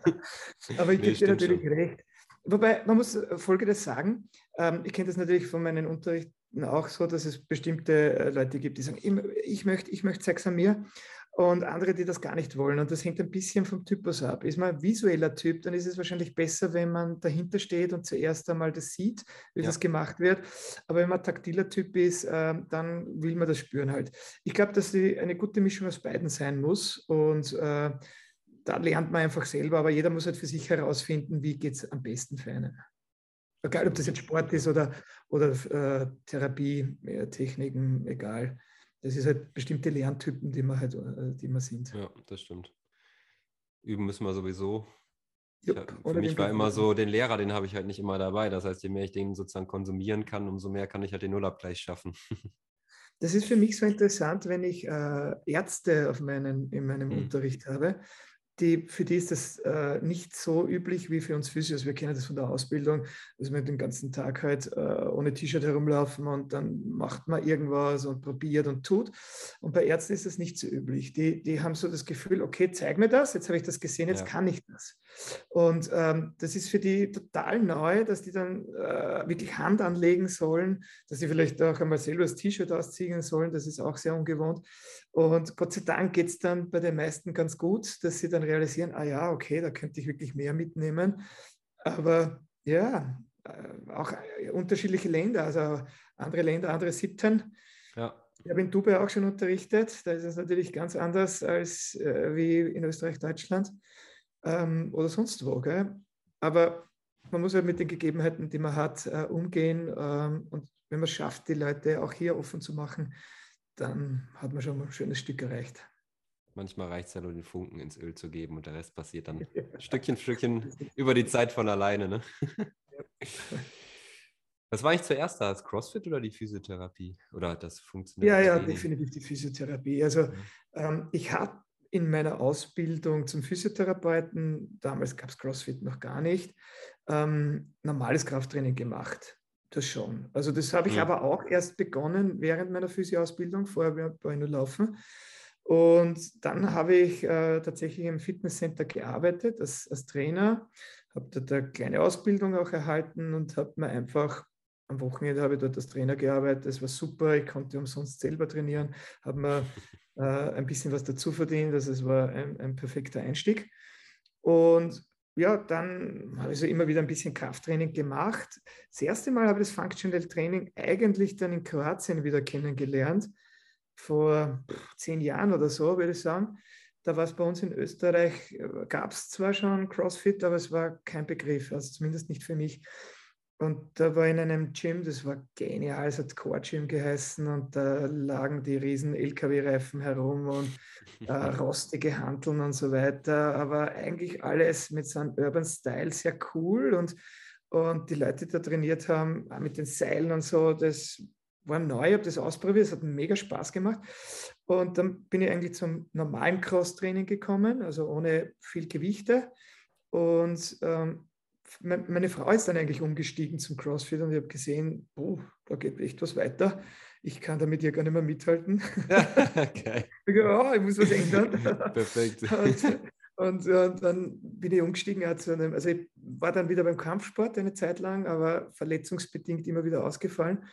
Aber ich nee, gebe dir natürlich schon. recht. Wobei, man muss Folgendes sagen, ähm, ich kenne das natürlich von meinen Unterrichten auch so, dass es bestimmte äh, Leute gibt, die sagen, ich möchte, ich möchte Sex an mir und andere, die das gar nicht wollen. Und das hängt ein bisschen vom Typus ab. Ist man ein visueller Typ, dann ist es wahrscheinlich besser, wenn man dahinter steht und zuerst einmal das sieht, wie ja. das gemacht wird. Aber wenn man taktiler Typ ist, äh, dann will man das spüren halt. Ich glaube, dass die eine gute Mischung aus beiden sein muss und äh, da lernt man einfach selber, aber jeder muss halt für sich herausfinden, wie geht es am besten für einen. Egal, ob das jetzt Sport ist oder, oder äh, Therapie, Techniken, egal. Das ist halt bestimmte Lerntypen, die man halt, äh, die man sind. Ja, das stimmt. Üben müssen wir sowieso. Ich, für mich war immer so, den Lehrer, den habe ich halt nicht immer dabei. Das heißt, je mehr ich den sozusagen konsumieren kann, umso mehr kann ich halt den Nullabgleich schaffen. Das ist für mich so interessant, wenn ich äh, Ärzte auf meinen, in meinem mhm. Unterricht habe, die, für die ist das äh, nicht so üblich wie für uns Physios. Wir kennen das von der Ausbildung, dass wir den ganzen Tag halt äh, ohne T-Shirt herumlaufen und dann macht man irgendwas und probiert und tut. Und bei Ärzten ist das nicht so üblich. Die, die haben so das Gefühl, okay, zeig mir das, jetzt habe ich das gesehen, jetzt ja. kann ich das. Und ähm, das ist für die total neu, dass die dann äh, wirklich Hand anlegen sollen, dass sie vielleicht auch einmal selber das T-Shirt ausziehen sollen. Das ist auch sehr ungewohnt. Und Gott sei Dank geht es dann bei den meisten ganz gut, dass sie dann realisieren, ah ja, okay, da könnte ich wirklich mehr mitnehmen. Aber ja, äh, auch äh, unterschiedliche Länder, also andere Länder, andere Sitten. Ja. Ich habe in Dubai auch schon unterrichtet. Da ist es natürlich ganz anders als äh, wie in Österreich, Deutschland ähm, oder sonst wo. Gell? Aber man muss halt mit den Gegebenheiten, die man hat, äh, umgehen. Ähm, und wenn man es schafft, die Leute auch hier offen zu machen, dann hat man schon ein schönes Stück erreicht. Manchmal reicht es ja nur, den Funken ins Öl zu geben und der Rest passiert dann ja. Stückchen für Stückchen über die Zeit von alleine. Ne? Ja. Was war ich zuerst da? Das CrossFit oder die Physiotherapie? Oder das funktioniert? Ja, ja, definitiv die Physiotherapie. Also ähm, ich habe in meiner Ausbildung zum Physiotherapeuten, damals gab es CrossFit noch gar nicht, ähm, normales Krafttraining gemacht. Das schon. Also das habe ich ja. aber auch erst begonnen während meiner Physioausbildung. Vorher war ich nur laufen. Und dann habe ich äh, tatsächlich im Fitnesscenter gearbeitet als, als Trainer, habe dort eine kleine Ausbildung auch erhalten und habe mir einfach am Wochenende habe ich dort als Trainer gearbeitet. Das war super. Ich konnte umsonst selber trainieren, habe mir äh, ein bisschen was dazu verdient. Also es war ein, ein perfekter Einstieg. Und ja, dann habe ich so immer wieder ein bisschen Krafttraining gemacht. Das erste Mal habe ich das Functional Training eigentlich dann in Kroatien wieder kennengelernt, vor zehn Jahren oder so, würde ich sagen. Da war es bei uns in Österreich, gab es zwar schon CrossFit, aber es war kein Begriff, also zumindest nicht für mich. Und da war in einem Gym, das war genial, es hat Core Gym geheißen und da lagen die riesen LKW-Reifen herum und äh, rostige Hanteln und so weiter. Aber eigentlich alles mit so einem Urban Style sehr cool und, und die Leute, die da trainiert haben, mit den Seilen und so, das war neu, ich habe das ausprobiert, es hat mega Spaß gemacht. Und dann bin ich eigentlich zum normalen Cross-Training gekommen, also ohne viel Gewichte. Und ähm, meine Frau ist dann eigentlich umgestiegen zum CrossFit und ich habe gesehen, oh, da geht echt was weiter. Ich kann damit ja gar nicht mehr mithalten. okay. ich, oh, ich muss was ändern. Perfekt. Und, und, und, dann bin ich umgestiegen. Also ich war dann wieder beim Kampfsport eine Zeit lang, aber verletzungsbedingt immer wieder ausgefallen.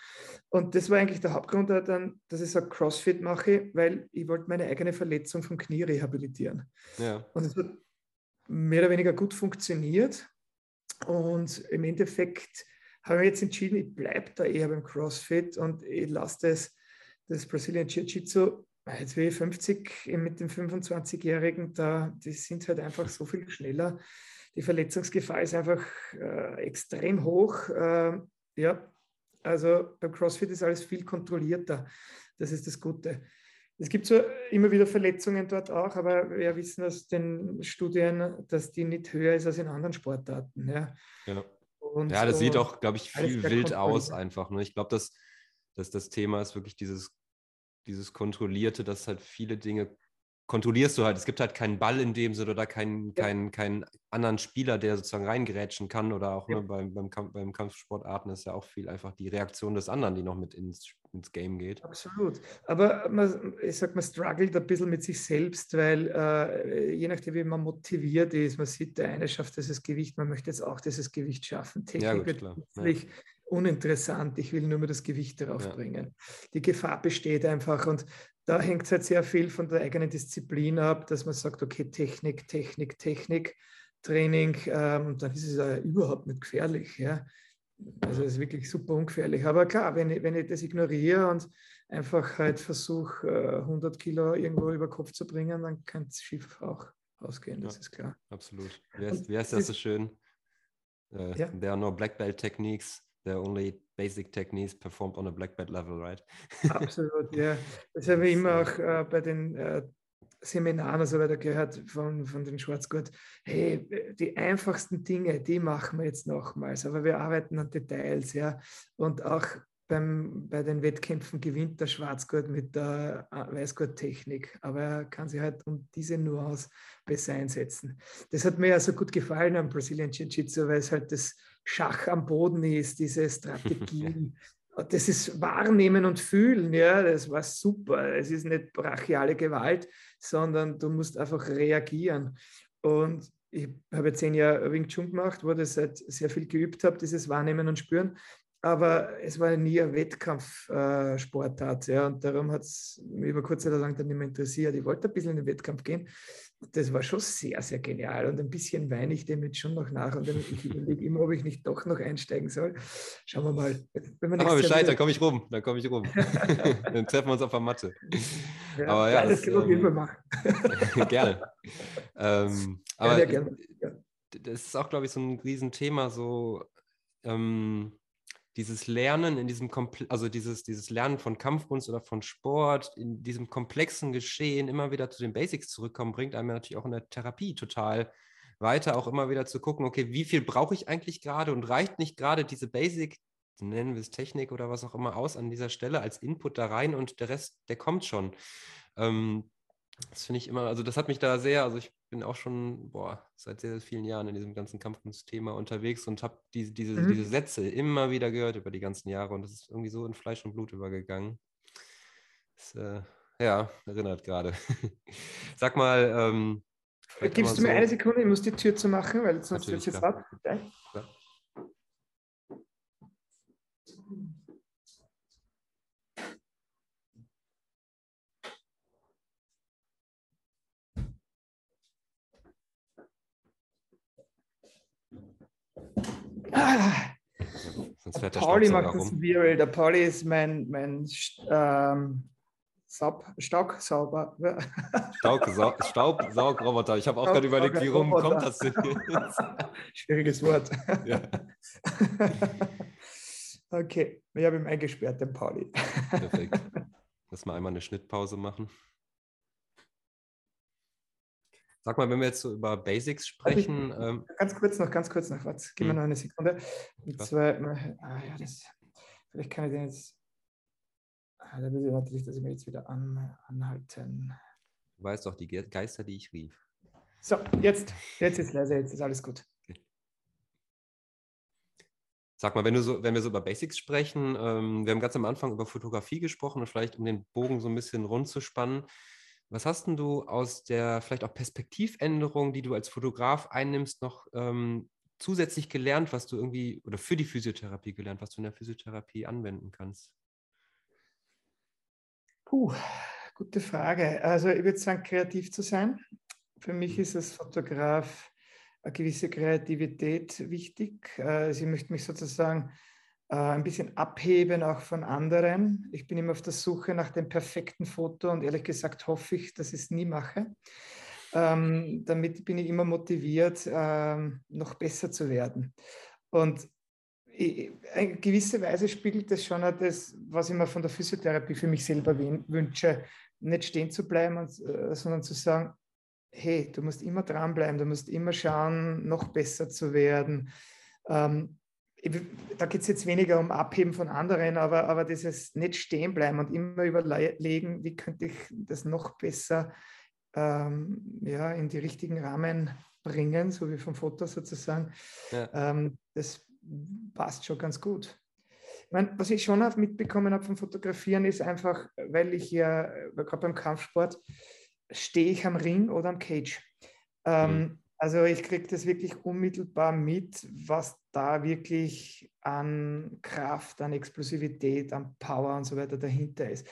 Und das war eigentlich der Hauptgrund, dann, dass ich so CrossFit mache, weil ich wollte meine eigene Verletzung vom Knie rehabilitieren. Ja. Und es hat mehr oder weniger gut funktioniert. Und im Endeffekt habe ich jetzt entschieden, ich bleibe da eher beim CrossFit und ich lasse das, das Brazilian Jiu-Jitsu, jetzt ich 50 mit dem 25-Jährigen, da, die sind halt einfach so viel schneller. Die Verletzungsgefahr ist einfach äh, extrem hoch. Äh, ja, also beim CrossFit ist alles viel kontrollierter. Das ist das Gute. Es gibt so immer wieder Verletzungen dort auch, aber wir wissen aus den Studien, dass die nicht höher ist als in anderen Sportarten. Ja, ja. Und, ja das sieht auch, glaube ich, viel wild aus einfach. Ne? Ich glaube, dass, dass das Thema ist wirklich dieses, dieses Kontrollierte, dass halt viele Dinge kontrollierst du halt. Es gibt halt keinen Ball in dem Sinne oder keinen, ja. keinen, keinen anderen Spieler, der sozusagen reingerätschen kann. Oder auch ja. ne, beim, beim, Kampf, beim Kampfsportarten ist ja auch viel einfach die Reaktion des anderen, die noch mit ins, ins Game geht. Absolut. Aber man, ich sag, man struggelt ein bisschen mit sich selbst, weil äh, je nachdem, wie man motiviert ist, man sieht, der eine schafft dieses Gewicht, man möchte jetzt auch dieses Gewicht schaffen. Technik ja, gut, klar. Wird ja uninteressant. Ich will nur mehr das Gewicht darauf bringen. Die Gefahr besteht einfach und da hängt es halt sehr viel von der eigenen Disziplin ab, dass man sagt, okay, Technik, Technik, Technik, Training, ähm, dann ist es ja überhaupt nicht gefährlich. Ja? Also es ist wirklich super ungefährlich. Aber klar, wenn ich, wenn ich das ignoriere und einfach halt versuche, äh, 100 Kilo irgendwo über Kopf zu bringen, dann kann es schief auch ausgehen, das ja, ist klar. Absolut. Wie heißt, wie heißt das so schön? Uh, ja. There are no black belt techniques, there are only basic techniques performed on a black belt level, right? Absolut, ja. Das habe ich immer auch äh, bei den äh, Seminaren und so weiter gehört von, von den Schwarzgurt, hey, die einfachsten Dinge, die machen wir jetzt nochmals, aber wir arbeiten an Details, ja. Und auch beim, bei den Wettkämpfen gewinnt der Schwarzgurt mit der äh, Weißgurt-Technik, aber er kann sich halt um diese Nuance besser einsetzen. Das hat mir ja so gut gefallen am Brazilian Jiu-Jitsu, weil es halt das Schach am Boden ist, diese Strategien. das ist Wahrnehmen und Fühlen, ja, das war super. Es ist nicht brachiale Gewalt, sondern du musst einfach reagieren. Und ich habe zehn Jahre Wing Chun gemacht, wo ich halt sehr viel geübt habe, dieses Wahrnehmen und Spüren aber es war nie ein Wettkampfsportart. Äh, ja, und darum hat es mich über kurz oder lang dann nicht mehr interessiert. Ich wollte ein bisschen in den Wettkampf gehen. Das war schon sehr, sehr genial. Und ein bisschen weine ich dem jetzt schon noch nach. Und ich überlege immer, ob ich nicht doch noch einsteigen soll. Schauen wir mal. Wenn wir mal Bescheid, dann komme ich rum. Dann komme ich rum. dann treffen wir uns auf der Matte. Ja, aber ja, das, das kann ähm, machen. gerne. Ähm, aber ja, gerne. das ist auch, glaube ich, so ein Riesenthema, so ähm, dieses Lernen in diesem Komple also dieses, dieses Lernen von Kampfkunst oder von Sport, in diesem komplexen Geschehen immer wieder zu den Basics zurückkommen, bringt einem natürlich auch in der Therapie total weiter, auch immer wieder zu gucken, okay, wie viel brauche ich eigentlich gerade und reicht nicht gerade diese Basic, nennen wir es Technik oder was auch immer aus an dieser Stelle als Input da rein und der Rest, der kommt schon. Ähm, das finde ich immer, also das hat mich da sehr, also ich bin auch schon boah, seit sehr, sehr vielen Jahren in diesem ganzen Kampfkunstthema unterwegs und habe diese, diese, mhm. diese Sätze immer wieder gehört über die ganzen Jahre und das ist irgendwie so in Fleisch und Blut übergegangen. Das, äh, ja, erinnert gerade. Sag mal, ähm, Gibst du mir so, eine Sekunde, ich muss die Tür zu machen, weil sonst wird es jetzt ab. Ah, Sonst der Pauli macht das viral. Der Pauli ist mein, mein ähm, Staub, Staugsauber. Staub, Staubsaugroboter. Ich habe auch gerade überlegt, wie rum kommt das denn jetzt? Schwieriges Wort. Ja. okay, ich habe ihn eingesperrt, den Pauli. Perfekt. Lass mal einmal eine Schnittpause machen. Sag mal, wenn wir jetzt so über Basics sprechen. Ich, ähm, ganz kurz noch, ganz kurz noch, warte, gib mir hm. noch eine Sekunde. Und zwar, ah, ja, das, vielleicht kann ich den jetzt, ah, da will ich natürlich, dass ich mir jetzt wieder an, anhalten. Du weißt doch, die Geister, die ich rief. So, jetzt, jetzt ist leise, jetzt ist alles gut. Sag mal, wenn, so, wenn wir so über Basics sprechen, ähm, wir haben ganz am Anfang über Fotografie gesprochen und vielleicht, um den Bogen so ein bisschen rund zu spannen, was hast denn du aus der vielleicht auch Perspektivänderung, die du als Fotograf einnimmst, noch ähm, zusätzlich gelernt, was du irgendwie oder für die Physiotherapie gelernt, was du in der Physiotherapie anwenden kannst? Puh, gute Frage. Also ich würde sagen, kreativ zu sein. Für mich mhm. ist als Fotograf eine gewisse Kreativität wichtig. Also ich möchte mich sozusagen äh, ein bisschen abheben auch von anderen. Ich bin immer auf der Suche nach dem perfekten Foto und ehrlich gesagt hoffe ich, dass ich es nie mache. Ähm, damit bin ich immer motiviert, ähm, noch besser zu werden. Und in gewisser Weise spiegelt das schon das, was ich mir von der Physiotherapie für mich selber wünsche, nicht stehen zu bleiben, und, äh, sondern zu sagen, hey, du musst immer dranbleiben, du musst immer schauen, noch besser zu werden. Ähm, da geht es jetzt weniger um Abheben von anderen, aber, aber dieses nicht stehen bleiben und immer überlegen, wie könnte ich das noch besser ähm, ja, in die richtigen Rahmen bringen, so wie vom Foto sozusagen. Ja. Ähm, das passt schon ganz gut. Ich meine, was ich schon mitbekommen habe vom Fotografieren, ist einfach, weil ich ja, gerade beim Kampfsport, stehe ich am Ring oder am Cage. Ähm, mhm. Also ich kriege das wirklich unmittelbar mit, was da wirklich an Kraft, an Explosivität, an Power und so weiter dahinter ist.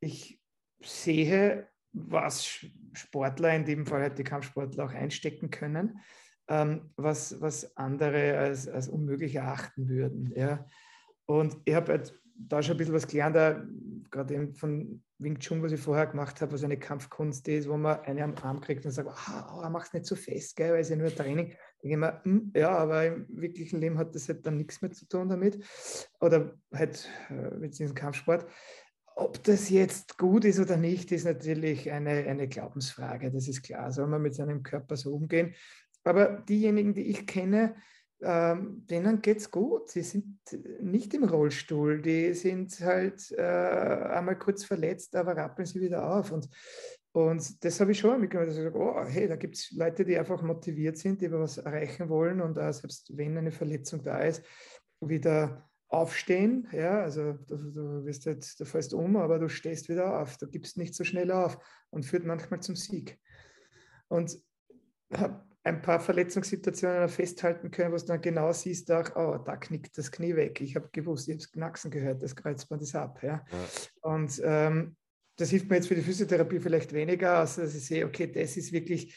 Ich sehe, was Sportler, in dem Fall halt die Kampfsportler auch einstecken können, ähm, was, was andere als, als unmöglich erachten würden. Ja. Und ich habe halt da schon ein bisschen was gelernt, gerade eben von Wing Chun, was ich vorher gemacht habe, was eine Kampfkunst ist, wo man eine am Arm kriegt und sagt, ah, oh, es nicht so fest, gell, weil es ja nur Training. Denke ich mir, hm, ja, aber im wirklichen Leben hat das halt dann nichts mehr zu tun damit. Oder halt äh, mit diesem Kampfsport. ob das jetzt gut ist oder nicht, ist natürlich eine, eine Glaubensfrage. Das ist klar. Soll man mit seinem Körper so umgehen? Aber diejenigen, die ich kenne, ähm, denen geht es gut. Sie sind nicht im Rollstuhl. Die sind halt äh, einmal kurz verletzt, aber rappeln sie wieder auf. Und, und das habe ich schon mitgemacht. Dass ich sage, oh, hey, da gibt es Leute, die einfach motiviert sind, die was erreichen wollen und äh, selbst wenn eine Verletzung da ist, wieder aufstehen. Ja, also du, du wirst halt, du fällst um, aber du stehst wieder auf. Du gibst nicht so schnell auf und führt manchmal zum Sieg. Und habe ein paar Verletzungssituationen festhalten können, wo du dann genau siehst, auch, oh, da knickt das Knie weg. Ich habe gewusst, ich habe es knacksen gehört, das Kreuzband ist ab. Ja. ja. Und ähm, das hilft mir jetzt für die Physiotherapie vielleicht weniger, außer dass ich sehe, okay, das ist wirklich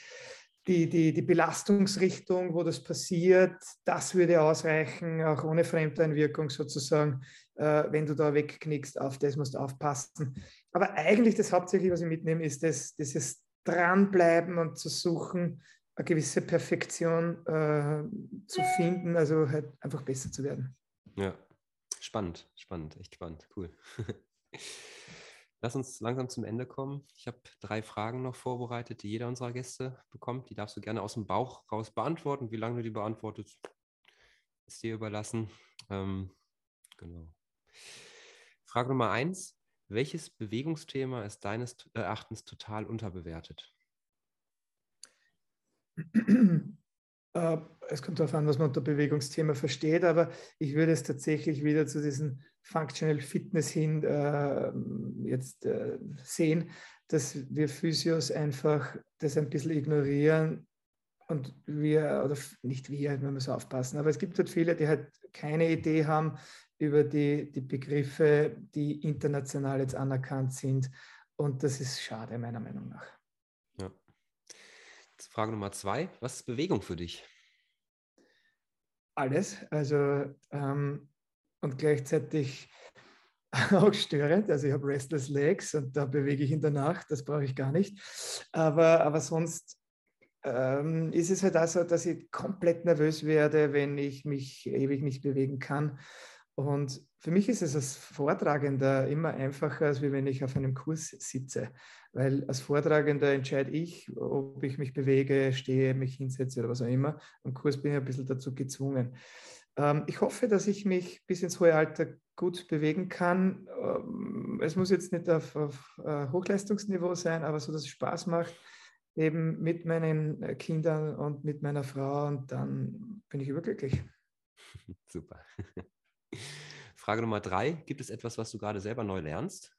die, die, die Belastungsrichtung, wo das passiert, das würde ausreichen, auch ohne Fremdeinwirkung sozusagen, äh, wenn du da wegknickst, auf das musst du aufpassen. Aber eigentlich das Hauptsächliche, was ich mitnehme, ist das, dieses Dranbleiben und zu suchen, eine gewisse Perfektion äh, zu finden, also halt einfach besser zu werden. Ja, spannend, spannend, echt spannend, cool. Lass uns langsam zum Ende kommen. Ich habe drei Fragen noch vorbereitet, die jeder unserer Gäste bekommt. Die darfst du gerne aus dem Bauch raus beantworten. Wie lange du die beantwortest, ist dir überlassen. Ähm, genau. Frage Nummer eins. Welches Bewegungsthema ist deines Erachtens total unterbewertet? Äh, es kommt darauf an, was man unter Bewegungsthema versteht, aber ich würde es tatsächlich wieder zu diesem Functional Fitness hin äh, jetzt äh, sehen, dass wir Physios einfach das ein bisschen ignorieren und wir, oder nicht wir, wir müssen aufpassen, aber es gibt halt viele, die halt keine Idee haben über die, die Begriffe, die international jetzt anerkannt sind und das ist schade, meiner Meinung nach. Frage Nummer zwei, was ist Bewegung für dich? alles. Also ähm, und gleichzeitig auch störend. Also ich habe Restless Legs und da bewege ich in der Nacht, das brauche ich gar nicht. Aber, aber sonst ähm, ist es halt auch so, dass ich komplett nervös werde, wenn ich mich ewig nicht bewegen kann. Und für mich ist es als Vortragender immer einfacher, als wenn ich auf einem Kurs sitze. Weil als Vortragender entscheide ich, ob ich mich bewege, stehe, mich hinsetze oder was auch immer. Am Kurs bin ich ein bisschen dazu gezwungen. Ähm, ich hoffe, dass ich mich bis ins hohe Alter gut bewegen kann. Ähm, es muss jetzt nicht auf, auf äh, Hochleistungsniveau sein, aber so, dass es Spaß macht, eben mit meinen äh, Kindern und mit meiner Frau. Und dann bin ich überglücklich. Super. Frage Nummer drei: Gibt es etwas, was du gerade selber neu lernst?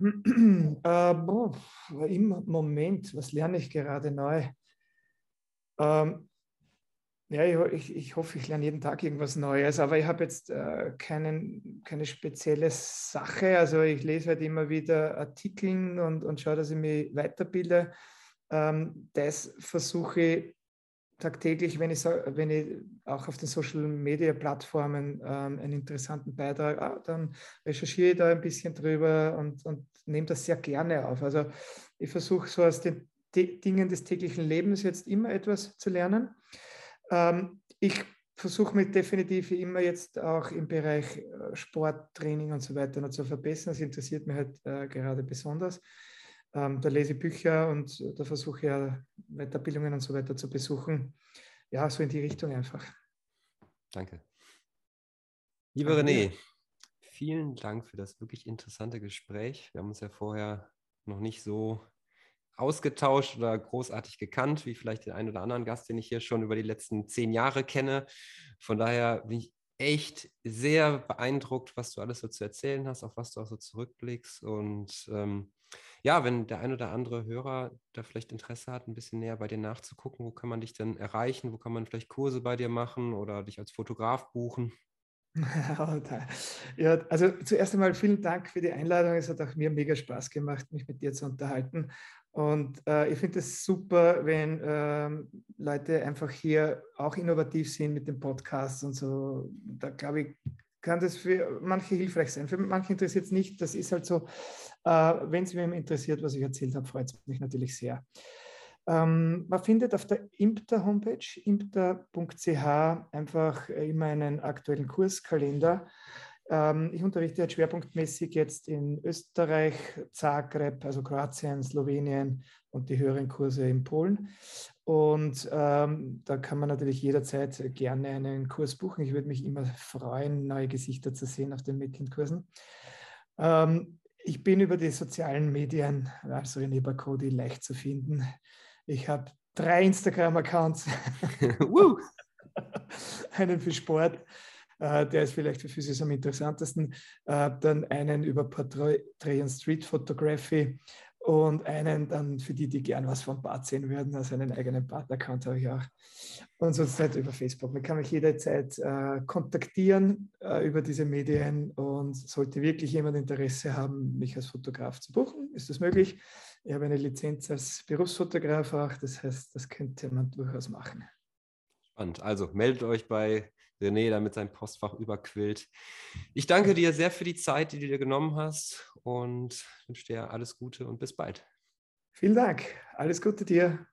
Äh, boah, Im Moment, was lerne ich gerade neu? Ähm, ja, ich, ich, hoffe, ich lerne jeden Tag irgendwas Neues, aber ich habe jetzt äh, keinen, keine spezielle Sache. Also ich lese halt immer wieder Artikel und, und schaue, dass ich mich weiterbilde. Ähm, das versuche ich tagtäglich, wenn ich, wenn ich auch auf den Social Media Plattformen ähm, einen interessanten Beitrag, ah, dann recherchiere ich da ein bisschen drüber und, und nehme das sehr gerne auf. Also ich versuche so aus den Dingen des täglichen Lebens jetzt immer etwas zu lernen. Ähm, ich versuche mich definitiv immer jetzt auch im Bereich äh, Sporttraining und so weiter noch zu verbessern. Das interessiert mich halt äh, gerade besonders. Ähm, da lese ich Bücher und da versuche ich ja Weiterbildungen und so weiter zu besuchen. Ja, so in die Richtung einfach. Danke. Lieber René, vielen Dank für das wirklich interessante Gespräch. Wir haben uns ja vorher noch nicht so ausgetauscht oder großartig gekannt, wie vielleicht den einen oder anderen Gast, den ich hier schon über die letzten zehn Jahre kenne. Von daher bin ich echt sehr beeindruckt, was du alles so zu erzählen hast, auf was du auch so zurückblickst. Und ähm, ja, wenn der ein oder andere Hörer da vielleicht Interesse hat, ein bisschen näher bei dir nachzugucken, wo kann man dich denn erreichen? Wo kann man vielleicht Kurse bei dir machen oder dich als Fotograf buchen? ja, also zuerst einmal vielen Dank für die Einladung. Es hat auch mir mega Spaß gemacht, mich mit dir zu unterhalten. Und äh, ich finde es super, wenn ähm, Leute einfach hier auch innovativ sind mit dem Podcast und so. Da glaube ich, kann das für manche hilfreich sein. Für manche interessiert es nicht. Das ist halt so. Äh, wenn es wem interessiert, was ich erzählt habe, freut es mich natürlich sehr. Ähm, man findet auf der IMPTER Homepage, impter.ch, einfach immer einen aktuellen Kurskalender. Ähm, ich unterrichte halt schwerpunktmäßig jetzt in Österreich, Zagreb, also Kroatien, Slowenien und die höheren Kurse in Polen. Und ähm, da kann man natürlich jederzeit gerne einen Kurs buchen. Ich würde mich immer freuen, neue Gesichter zu sehen auf den Mädchenkursen. Ähm, ich bin über die sozialen Medien, also René Bakodi, leicht zu finden. Ich habe drei Instagram-Accounts. einen für Sport, äh, der ist vielleicht für Physis am interessantesten. Äh, dann einen über Portrait und Street Photography und einen dann für die, die gern was vom Bad sehen würden, also einen eigenen Bad-Account habe ich auch. Und sonst halt über Facebook. Man kann mich jederzeit äh, kontaktieren äh, über diese Medien und sollte wirklich jemand Interesse haben, mich als Fotograf zu buchen, ist das möglich. Ich habe eine Lizenz als Berufsfotograf auch, das heißt, das könnte man durchaus machen. Spannend. Also meldet euch bei René, damit sein Postfach überquillt. Ich danke dir sehr für die Zeit, die du dir genommen hast und wünsche dir alles Gute und bis bald. Vielen Dank. Alles Gute dir.